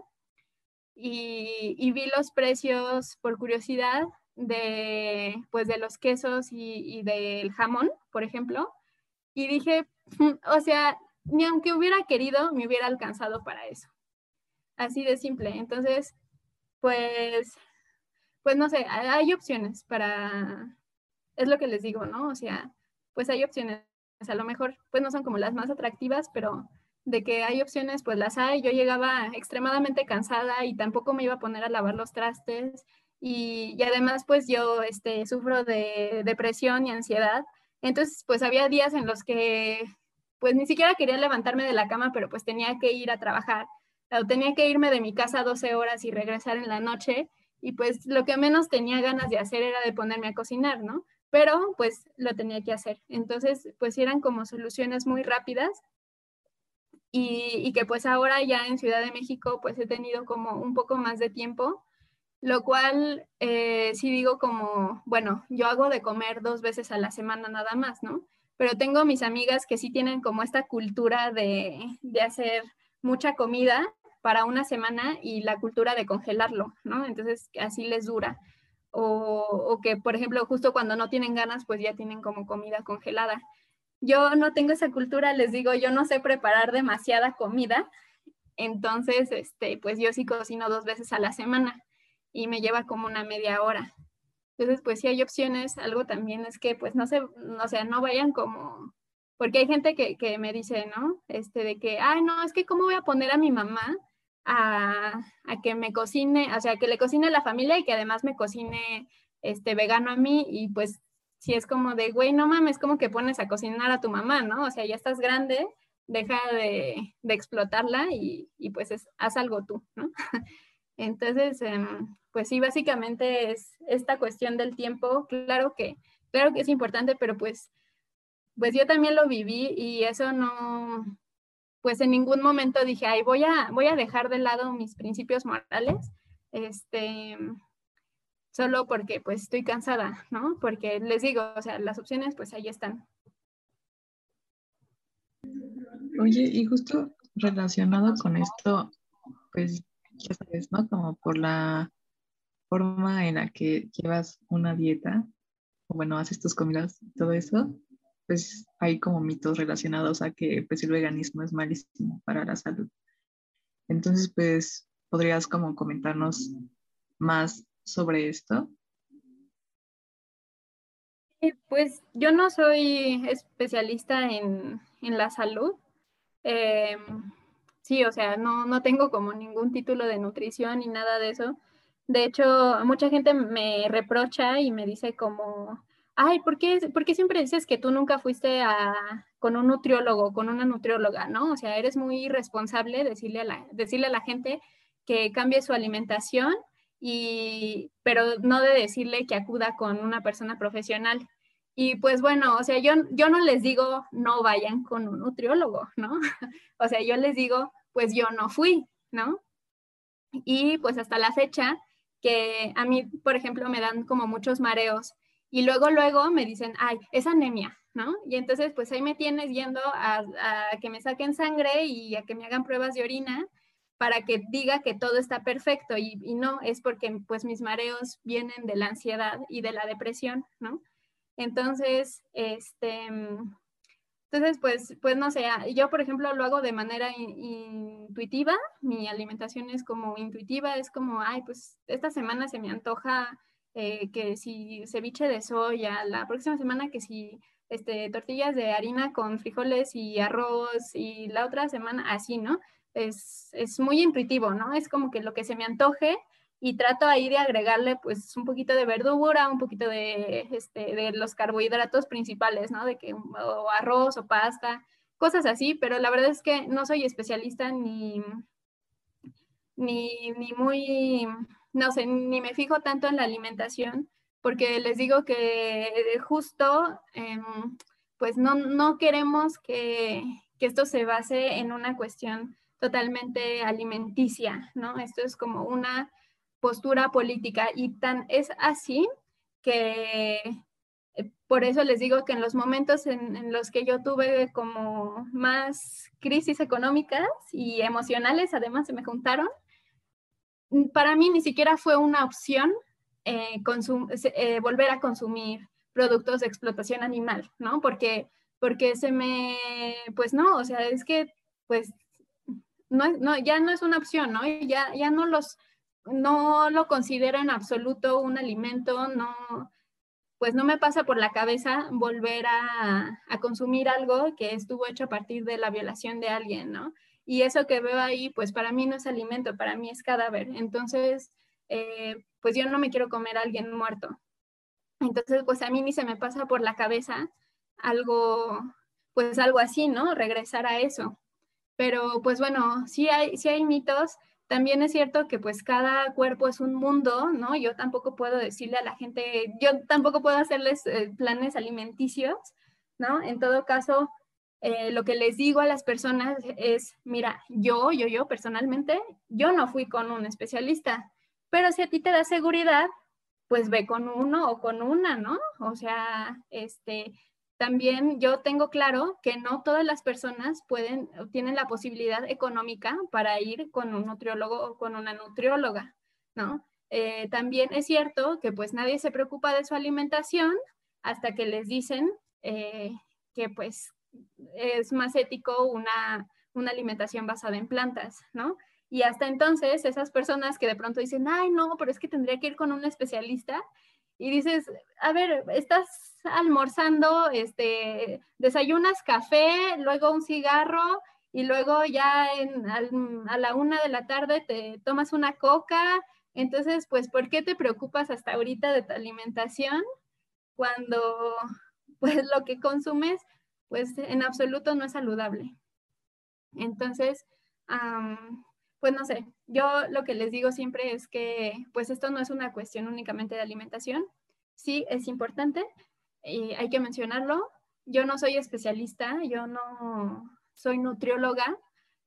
y, vi los precios por curiosidad de pues de los quesos y, y del jamón, por ejemplo, y dije, o sea, ni aunque hubiera querido, me hubiera alcanzado para eso. Así de simple. Entonces, pues, pues no sé, hay opciones para, es lo que les digo, ¿no? O sea, pues hay opciones, a lo mejor pues no son como las más atractivas, pero de que hay opciones, pues las hay. Yo llegaba extremadamente cansada y tampoco me iba a poner a lavar los trastes y, y además pues yo este, sufro de depresión y ansiedad. Entonces pues había días en los que pues ni siquiera quería levantarme de la cama, pero pues tenía que ir a trabajar o tenía que irme de mi casa 12 horas y regresar en la noche y pues lo que menos tenía ganas de hacer era de ponerme a cocinar, ¿no? Pero pues lo tenía que hacer. Entonces, pues eran como soluciones muy rápidas y, que pues ahora ya en Ciudad de México pues he tenido como un poco más de tiempo, lo cual eh, sí digo como, bueno, yo hago de comer dos veces a la semana nada más, ¿no? Pero tengo mis amigas que sí tienen como esta cultura de, de hacer mucha comida para una semana y la cultura de congelarlo, ¿no? Entonces así les dura o, que, por ejemplo, justo cuando no tienen ganas, pues ya tienen como comida congelada. Yo no tengo esa cultura, les digo, yo no sé preparar demasiada comida, entonces, este, pues yo sí cocino dos veces a la semana y me lleva como una media hora. Entonces, pues sí hay opciones, algo también es que, pues no sé, o sea, no vayan como, porque hay gente que, que me dice, ¿no? Este, de que, ay, no, es que cómo voy a poner a mi mamá a, que me cocine, o sea, que le cocine a la familia y que además me cocine este vegano a mí y pues si es como de, güey, no mames, como que pones a cocinar a tu mamá, ¿no? O sea, ya estás grande, deja de, explotarla y, pues haz algo tú, ¿no? Entonces, em, pues sí, básicamente es esta cuestión del tiempo, claro que, claro que es importante, pero pues, pues yo también lo viví y eso no, pues en ningún momento dije, ay, voy a, voy a dejar de lado mis principios morales, este, solo porque pues estoy cansada, ¿no? Porque les digo, o sea, las opciones pues ahí están. Oye, y justo relacionado con esto, pues ya sabes, ¿no? Como por la forma en la que llevas una dieta, o bueno, haces tus comidas, todo eso, pues hay como mitos relacionados a que pues el veganismo es malísimo para la salud. Entonces, pues, ¿podrías como comentarnos más sobre esto? Pues yo no soy especialista en, la salud. Em, sí, o sea, no, no tengo como ningún título de nutrición ni nada de eso. De hecho, mucha gente me reprocha y me dice como, ay, ¿por qué, siempre dices que tú nunca fuiste con un nutriólogo, con una nutrióloga, ¿no? O sea, eres muy responsable decirle a la, decirle a la gente que cambie su alimentación, y, pero no de decirle que acuda con una persona profesional. Y pues bueno, o sea, yo, yo no les digo no vayan con un nutriólogo, ¿no? o sea, yo les digo, pues yo no fui, ¿no? Y pues hasta la fecha que a mí, por ejemplo, me dan como muchos mareos y luego, luego me dicen, ay, es anemia, ¿no? Y entonces, pues ahí me tienes yendo a, que me saquen sangre y a que me hagan pruebas de orina para que diga que todo está perfecto y, no, es porque pues mis mareos vienen de la ansiedad y de la depresión, ¿no? Entonces, este, entonces, pues, pues no sé, ah, yo por ejemplo lo hago de manera intuitiva, mi alimentación es como intuitiva, es como, ay, pues esta semana se me antoja eh, que si ceviche de soya, la próxima semana que si este, tortillas de harina con frijoles y arroz y la otra semana así, ¿no? Es, es muy intuitivo, ¿no? Es como que lo que se me antoje y trato ahí de agregarle pues un poquito de verdura, un poquito de, este, de los carbohidratos principales, ¿no? De que o arroz o pasta, cosas así, pero la verdad es que no soy especialista ni, ni, ni muy, no sé, ni me fijo tanto en la alimentación, porque les digo que justo, em, pues no, no queremos que, que esto se base en una cuestión totalmente alimenticia, ¿no? Esto es como una postura política y tan es así que eh, por eso les digo que en los momentos en, los que yo tuve como más crisis económicas y emocionales, además se me juntaron, para mí ni siquiera fue una opción eh, eh, volver a consumir productos de explotación animal, ¿no? Porque, porque se me, pues no, o sea, es que, pues, no, no, ya no es una opción, ¿no? Ya, ya no los no lo considero en absoluto un alimento, no, pues no me pasa por la cabeza volver a, consumir algo que estuvo hecho a partir de la violación de alguien, ¿no? Y eso que veo ahí, pues para mí no es alimento, para mí es cadáver. Entonces, eh, pues yo no me quiero comer a alguien muerto. Entonces, pues a mí ni se me pasa por la cabeza algo, pues algo así, ¿no? Regresar a eso. Pero pues bueno, sí hay, sí hay mitos también es cierto que pues cada cuerpo es un mundo, ¿no? Yo tampoco puedo decirle a la gente, yo tampoco puedo hacerles eh, planes alimenticios, ¿no? En todo caso, eh, lo que les digo a las personas es, mira, yo, yo, yo personalmente, yo no fui con un especialista, pero si a ti te da seguridad, pues ve con uno o con una, ¿no? O sea, este, también yo tengo claro que no todas las personas pueden, tienen la posibilidad económica para ir con un nutriólogo o con una nutrióloga, ¿no? Eh, también es cierto que pues nadie se preocupa de su alimentación hasta que les dicen eh, que pues es más ético una, una alimentación basada en plantas, ¿no? Y hasta entonces esas personas que de pronto dicen, ay, no, pero es que tendría que ir con un especialista, y dices, a ver, estás almorzando, este, desayunas café, luego un cigarro y luego ya a la una de la tarde te tomas una coca. Entonces, pues, ¿por qué te preocupas hasta ahorita de tu alimentación cuando, pues, lo que consumes, pues, en absoluto no es saludable? Entonces, pues no sé, yo lo que les digo siempre es que pues esto no es una cuestión únicamente de alimentación, sí es importante y hay que mencionarlo. Yo no soy especialista, yo no soy nutrióloga.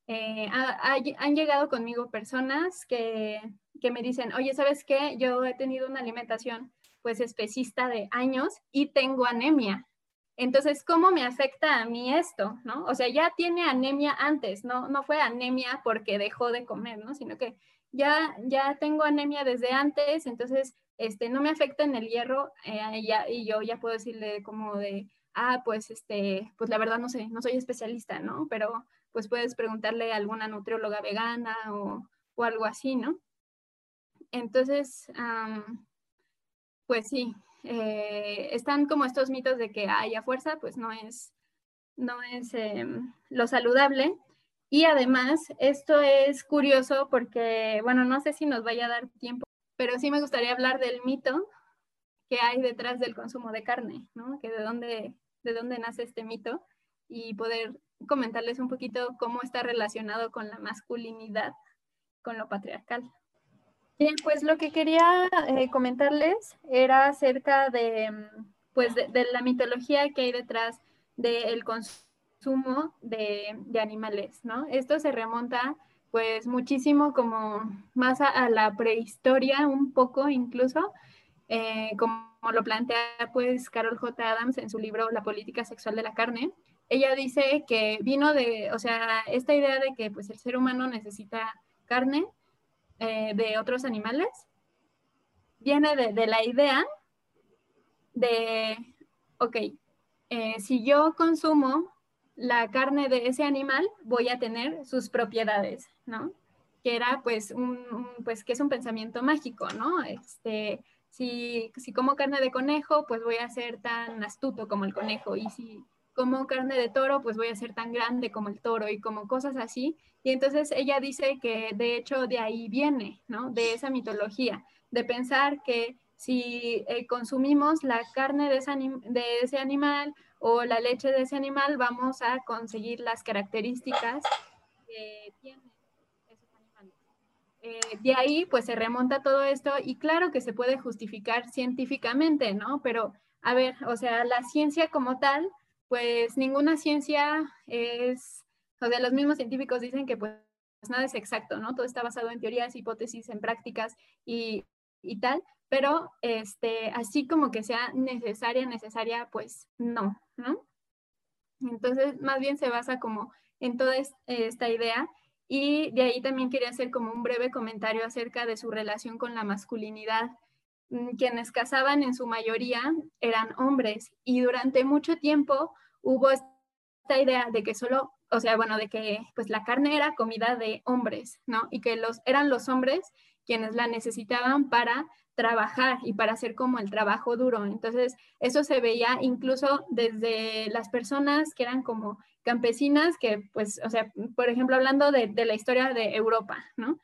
Eh, han llegado conmigo personas que, que me dicen, oye, ¿sabes qué? Yo he tenido una alimentación pues especista de años y tengo anemia. Entonces, ¿cómo me afecta a mí esto? ¿no? O sea, ya tiene anemia antes, no, no fue anemia porque dejó de comer, ¿no? Sino que ya, ya tengo anemia desde antes, entonces este, no me afecta en el hierro eh, y yo ya puedo decirle como de, ah, pues, este, pues la verdad no sé, no soy especialista, ¿no? Pero pues puedes preguntarle a alguna nutrióloga vegana o, o algo así, ¿no? Entonces, pues sí, eh, están como estos mitos de que hay a fuerza, pues no es, no es em, lo saludable. Y además, esto es curioso porque, bueno, no sé si nos vaya a dar tiempo, pero sí me gustaría hablar del mito que hay detrás del consumo de carne, ¿no? Que de dónde, de dónde nace este mito y poder comentarles un poquito cómo está relacionado con la masculinidad, con lo patriarcal. Bien, pues lo que quería eh, comentarles era acerca de, mm, pues de, la mitología que hay detrás del consumo de, animales, ¿no? Esto se remonta pues muchísimo como más a, la prehistoria, un poco incluso, eh, como lo plantea pues Carol J. Adams en su libro La política sexual de la carne. Ella dice que vino de, o sea, esta idea de que pues el ser humano necesita carne eh, de otros animales viene de, la idea de, ok, eh, si yo consumo la carne de ese animal, voy a tener sus propiedades, ¿no? Que era pues un, pues que es un pensamiento mágico, ¿no? Este, si, si como carne de conejo, pues voy a ser tan astuto como el conejo y si como carne de toro, pues voy a ser tan grande como el toro y como cosas así. Y entonces ella dice que de hecho de ahí viene, ¿no? De esa mitología, de pensar que si eh, consumimos la carne de ese, de ese, animal o la leche de ese animal, vamos a conseguir las características que tienen esos animales. Eh, de ahí, pues se remonta todo esto y claro que se puede justificar científicamente, ¿no? Pero, a ver, o sea, la ciencia como tal, pues ninguna ciencia es, o sea, los mismos científicos dicen que pues nada es exacto, ¿no? Todo está basado en teorías, hipótesis, en prácticas y, y tal, pero este, así como que sea necesaria, necesaria, pues no, ¿no? Entonces, más bien se basa como en toda esta idea y de ahí también quería hacer como un breve comentario acerca de su relación con la masculinidad. Mm, quienes casaban en su mayoría eran hombres y durante mucho tiempo hubo esta idea de que solo, o sea, bueno, de que pues la carne era comida de hombres, ¿no? Y que los, eran los hombres quienes la necesitaban para trabajar y para hacer como el trabajo duro. Entonces, eso se veía incluso desde las personas que eran como campesinas, que pues, o sea, por ejemplo, hablando de, la historia de Europa, ¿no?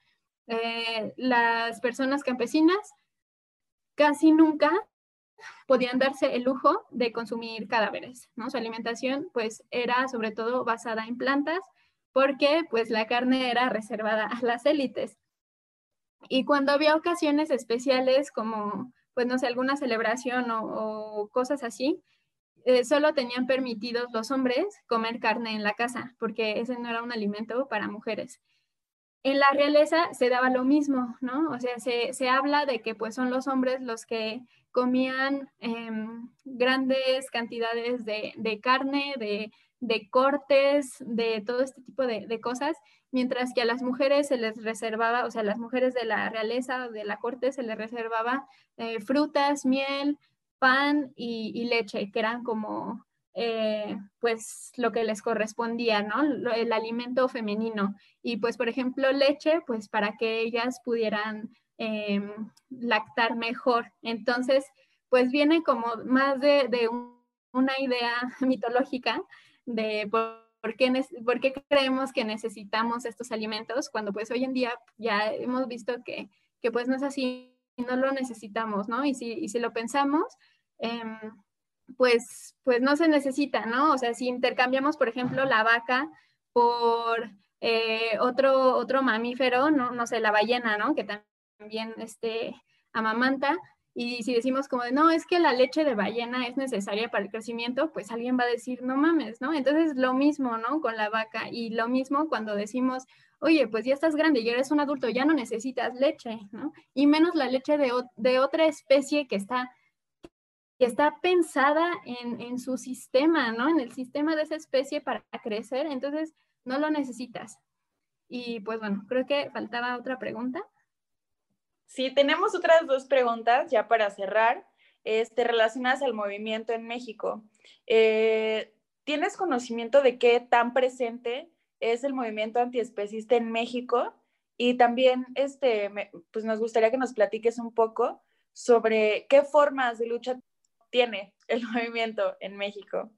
Eh, las personas campesinas casi nunca podían darse el lujo de consumir cadáveres, ¿no? Su alimentación pues era sobre todo basada en plantas porque pues la carne era reservada a las élites. Y cuando había ocasiones especiales como, pues no sé, alguna celebración o, cosas así, eh, solo tenían permitidos los hombres comer carne en la casa, porque ese no era un alimento para mujeres. En la realeza se daba lo mismo, ¿no? O sea, se, se habla de que pues son los hombres los que comían em, grandes cantidades de, de carne, de, de, cortes, de todo este tipo de, de, cosas, mientras que a las mujeres se les reservaba, o sea, a las mujeres de la realeza, de la corte, se les reservaba eh, frutas, miel, pan y, leche, que eran como, eh, pues, lo que les correspondía, ¿no? El alimento femenino. Y, pues, por ejemplo, leche, pues, para que ellas pudieran em, lactar mejor. Entonces, pues, viene como más de, una idea mitológica de ¿Por qué, creemos que necesitamos estos alimentos cuando pues hoy en día ya hemos visto que, que pues no es así, no lo necesitamos, ¿no? Y si, y si lo pensamos, em, pues, pues no se necesita, ¿no? O sea, si intercambiamos, por ejemplo, la vaca por eh, otro, otro mamífero, ¿no? no sé, la ballena, ¿no? Que también este, amamanta, y si decimos como de, no, es que la leche de ballena es necesaria para el crecimiento, pues alguien va a decir, no mames, ¿no? Entonces lo mismo, ¿no? Con la vaca y lo mismo cuando decimos, oye, pues ya estás grande, ya eres un adulto, ya no necesitas leche, ¿no? Y menos la leche de, de otra especie que está, que está pensada en, en su sistema, ¿no? En el sistema de esa especie para crecer, entonces no lo necesitas. Y pues bueno, creo que faltaba otra pregunta. Sí, tenemos otras dos preguntas ya para cerrar, este, relacionadas al movimiento en México. Eh, ¿Tienes conocimiento de qué tan presente es el movimiento antiespecista en México? Y también este, pues nos gustaría que nos platiques un poco sobre qué formas de lucha tiene el movimiento en México.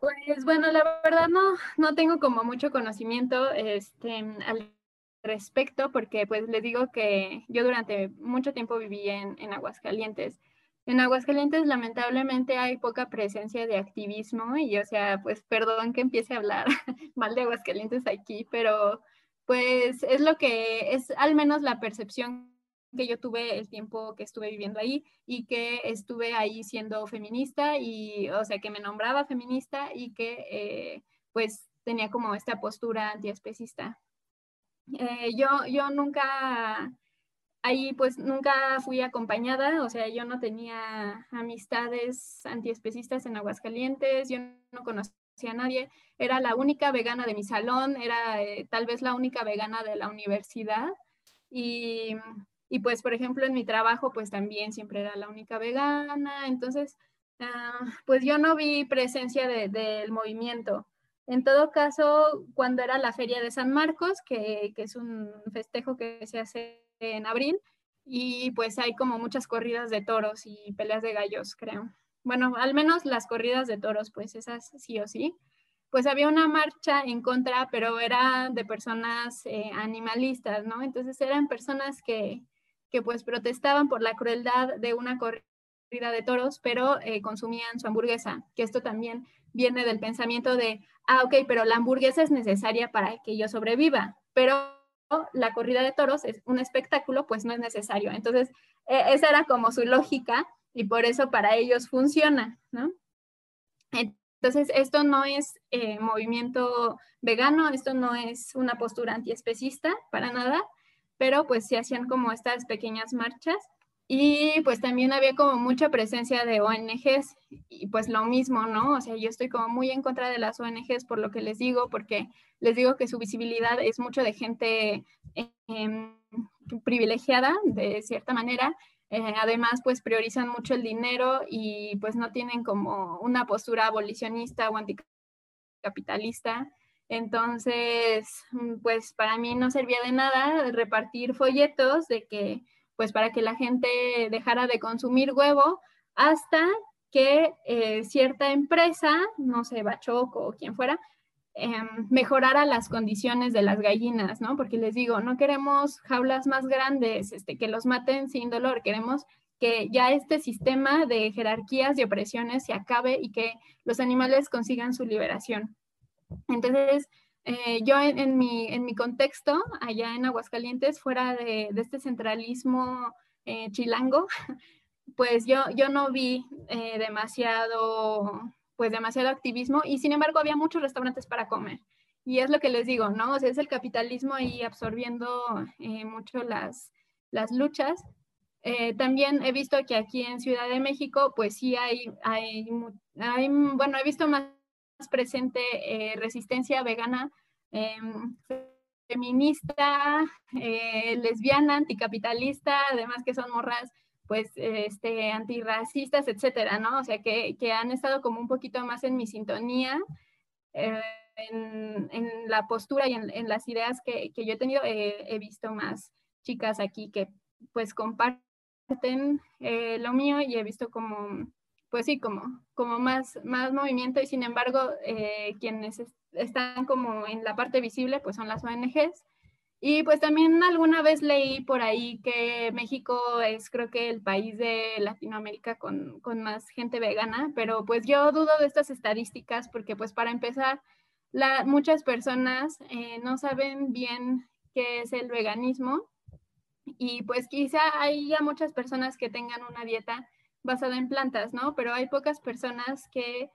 Pues bueno, la verdad no, no tengo como mucho conocimiento este, al respecto porque pues les digo que yo durante mucho tiempo viví en, en Aguascalientes. En Aguascalientes lamentablemente hay poca presencia de activismo y o sea, pues perdón que empiece a hablar mal de Aguascalientes aquí, pero pues es lo que es al menos la percepción que yo tuve el tiempo que estuve viviendo ahí y que estuve ahí siendo feminista y o sea que me nombraba feminista y que eh, pues tenía como esta postura antiespecista. Eh, yo, yo nunca, ahí pues nunca fui acompañada, o sea, yo no tenía amistades antiespecistas en Aguascalientes, yo no conocía a nadie, era la única vegana de mi salón, era eh, tal vez la única vegana de la universidad y, y, pues por ejemplo en mi trabajo pues también siempre era la única vegana, entonces ah, pues yo no vi presencia del movimiento. En todo caso, cuando era la Feria de San Marcos, que, que es un festejo que se hace en abril, y pues hay como muchas corridas de toros y peleas de gallos, creo. Bueno, al menos las corridas de toros, pues esas sí o sí. Pues había una marcha en contra, pero era de personas eh, animalistas, ¿no? Entonces eran personas que, que pues protestaban por la crueldad de una corrida de toros, pero eh, consumían su hamburguesa, que esto también viene del pensamiento de, ah, ok, pero la hamburguesa es necesaria para que yo sobreviva, pero la corrida de toros es un espectáculo, pues no es necesario. Entonces, e, esa era como su lógica y por eso para ellos funciona, ¿no? Entonces, esto no es eh, movimiento vegano, esto no es una postura antiespecista para nada, pero pues se hacían como estas pequeñas marchas y pues también había como mucha presencia de ONGs y pues lo mismo, ¿no? O sea, yo estoy como muy en contra de las ONGs por lo que les digo, porque les digo que su visibilidad es mucho de gente em, privilegiada de cierta manera. Eh, además, pues priorizan mucho el dinero y pues no tienen como una postura abolicionista o anticapitalista. Entonces, pues para mí no servía de nada repartir folletos de que pues para que la gente dejara de consumir huevo hasta que eh, cierta empresa, no sé, Bachoco o quien fuera, em, mejorara las condiciones de las gallinas, ¿no? Porque les digo, no queremos jaulas más grandes, este, que los maten sin dolor, queremos que ya este sistema de jerarquías y opresiones se acabe y que los animales consigan su liberación. Entonces, eh, yo en, mi, en mi contexto, allá en Aguascalientes, fuera de, este centralismo eh, chilango, pues yo, yo no vi eh, demasiado, pues demasiado activismo y sin embargo había muchos restaurantes para comer. Y es lo que les digo, ¿no? O sea, es el capitalismo ahí absorbiendo mucho las, las luchas. también he visto que aquí en Ciudad de México, pues sí hay, hay, hay bueno, he visto más presente eh, resistencia vegana, em, feminista, eh, lesbiana, anticapitalista, además que son morras pues este, antirracistas, etcétera, ¿no? O sea, que, han estado como un poquito más en mi sintonía, eh, en, la postura y en, las ideas que, yo he tenido, he visto más chicas aquí que pues comparten lo mío y he visto como pues sí, como, como más, más movimiento y sin embargo eh, quienes están como en la parte visible pues son las ONGs. Y pues también alguna vez leí por ahí que México es creo que el país de Latinoamérica con, con más gente vegana, pero pues yo dudo de estas estadísticas porque pues para empezar, la, muchas personas eh, no saben bien qué es el veganismo y pues quizá haya muchas personas que tengan una dieta basada en plantas, ¿no? Pero hay pocas personas que,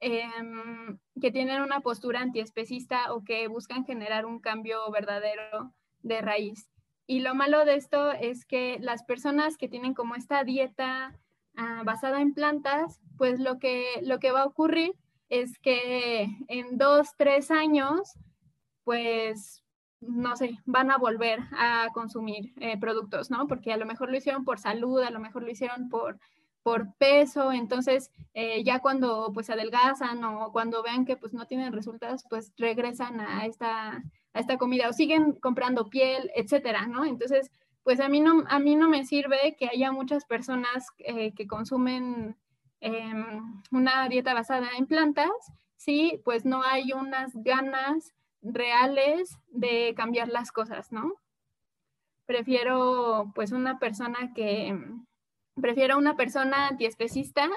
em, que tienen una postura antiespecista o que buscan generar un cambio verdadero de raíz. Y lo malo de esto es que las personas que tienen como esta dieta ah, basada en plantas, pues lo que, lo que va a ocurrir es que en dos, tres años, pues, no sé, van a volver a consumir eh, productos, ¿no? Porque a lo mejor lo hicieron por salud, a lo mejor lo hicieron por por peso, entonces eh, ya cuando pues adelgazan o cuando vean que pues no tienen resultados, pues regresan a esta, a esta comida o siguen comprando piel, etcétera, ¿no? Entonces, pues a mí no, a mí no me sirve que haya muchas personas eh, que consumen em, una dieta basada en plantas, sí, pues no hay unas ganas reales de cambiar las cosas, ¿no? Prefiero pues una persona que Prefiero una persona antiespecista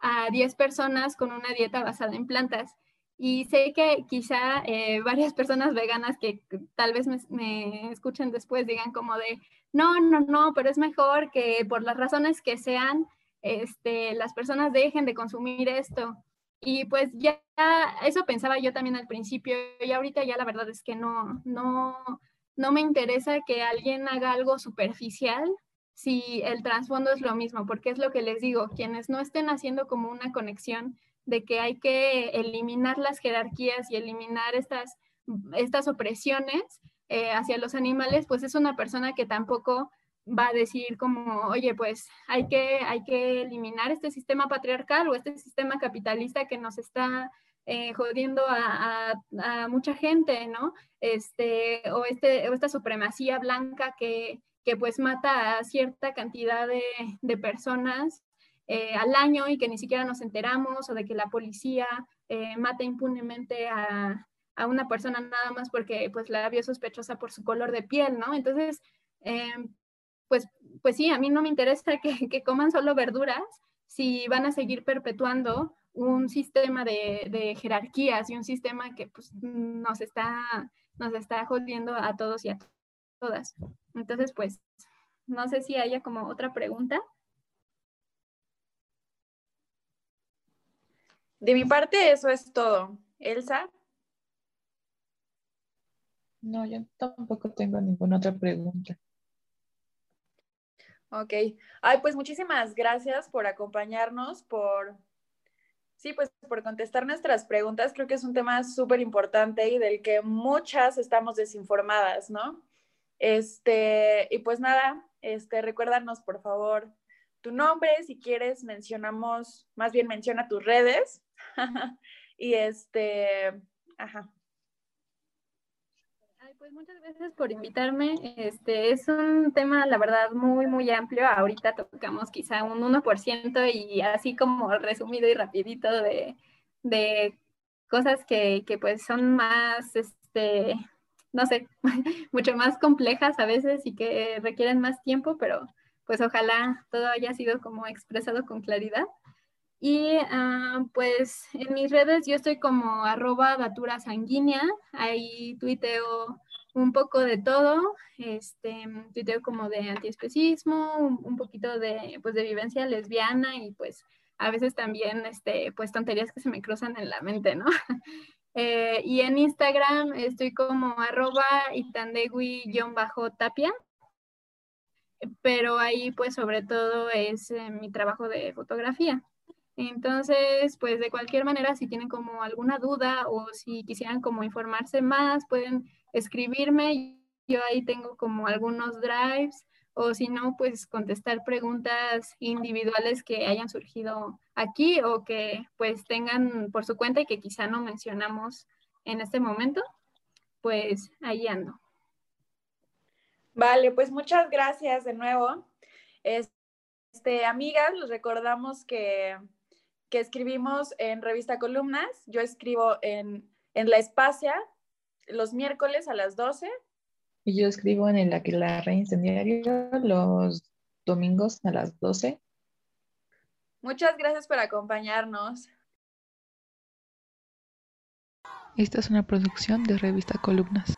a 10 personas con una dieta basada en plantas. Y sé que quizá eh, varias personas veganas que tal vez me, escuchen después digan como de, no, no, no, pero es mejor que por las razones que sean, este, las personas dejen de consumir esto. Y pues ya eso pensaba yo también al principio y ahorita ya la verdad es que no, no, no me interesa que alguien haga algo superficial si el trasfondo es lo mismo, porque es lo que les digo, quienes no estén haciendo como una conexión de que hay que eliminar las jerarquías y eliminar estas, estas opresiones eh, hacia los animales, pues es una persona que tampoco va a decir como, oye, pues hay que, hay que eliminar este sistema patriarcal o este sistema capitalista que nos está eh, jodiendo a, mucha gente, ¿no? Este, o, este, esta supremacía blanca que, pues mata a cierta cantidad de, personas eh, al año y que ni siquiera nos enteramos, o de que la policía eh, mata impunemente a, una persona nada más porque pues la vio sospechosa por su color de piel, ¿no? Entonces, pues, pues sí, a mí no me interesa que, coman solo verduras si van a seguir perpetuando un sistema de, jerarquías y un sistema que pues, nos, está, nos está jodiendo a todos y a todas. Entonces, pues, no sé si haya como otra pregunta. De mi parte, eso es todo. Elsa. No, yo tampoco tengo ninguna otra pregunta. Ok. Ay, pues muchísimas gracias por acompañarnos, por, sí, pues por contestar nuestras preguntas. Creo que es un tema súper importante y del que muchas estamos desinformadas, ¿no? Este, y pues nada, este, recuérdanos por favor tu nombre, si quieres mencionamos, más bien menciona tus redes. y este, ajá, pues muchas gracias por invitarme. Este es un tema, la verdad, muy, muy amplio. Ahorita tocamos quizá un 1% y así como resumido y rapidito de, de cosas que, que, pues son más, este, no sé, mucho más complejas a veces y que requieren más tiempo, pero pues ojalá todo haya sido como expresado con claridad. Y ah, pues en mis redes yo estoy como arroba datura sanguínea, ahí tuiteo un poco de todo, este, tuiteo como de antiespecismo, un, poquito de, pues, de vivencia lesbiana y pues a veces también, este, pues tonterías que se me cruzan en la mente, ¿no? Eh, y en Instagram estoy como arroba itandegui-tapia, pero ahí pues sobre todo es eh, mi trabajo de fotografía. Entonces, pues de cualquier manera, si tienen como alguna duda o si quisieran como informarse más, pueden escribirme. Yo ahí tengo como algunos drives o si no, pues contestar preguntas individuales que hayan surgido aquí o que pues tengan por su cuenta y que quizá no mencionamos en este momento, pues ahí ando. Vale, pues muchas gracias de nuevo. Este, amigas, les recordamos que que escribimos en Revista Columnas. Yo escribo en, La Espacia los miércoles a las 12. Y yo escribo en el Aquelarre Incendiario los domingos a las 12. Muchas gracias por acompañarnos. Esta es una producción de Revista Columnas.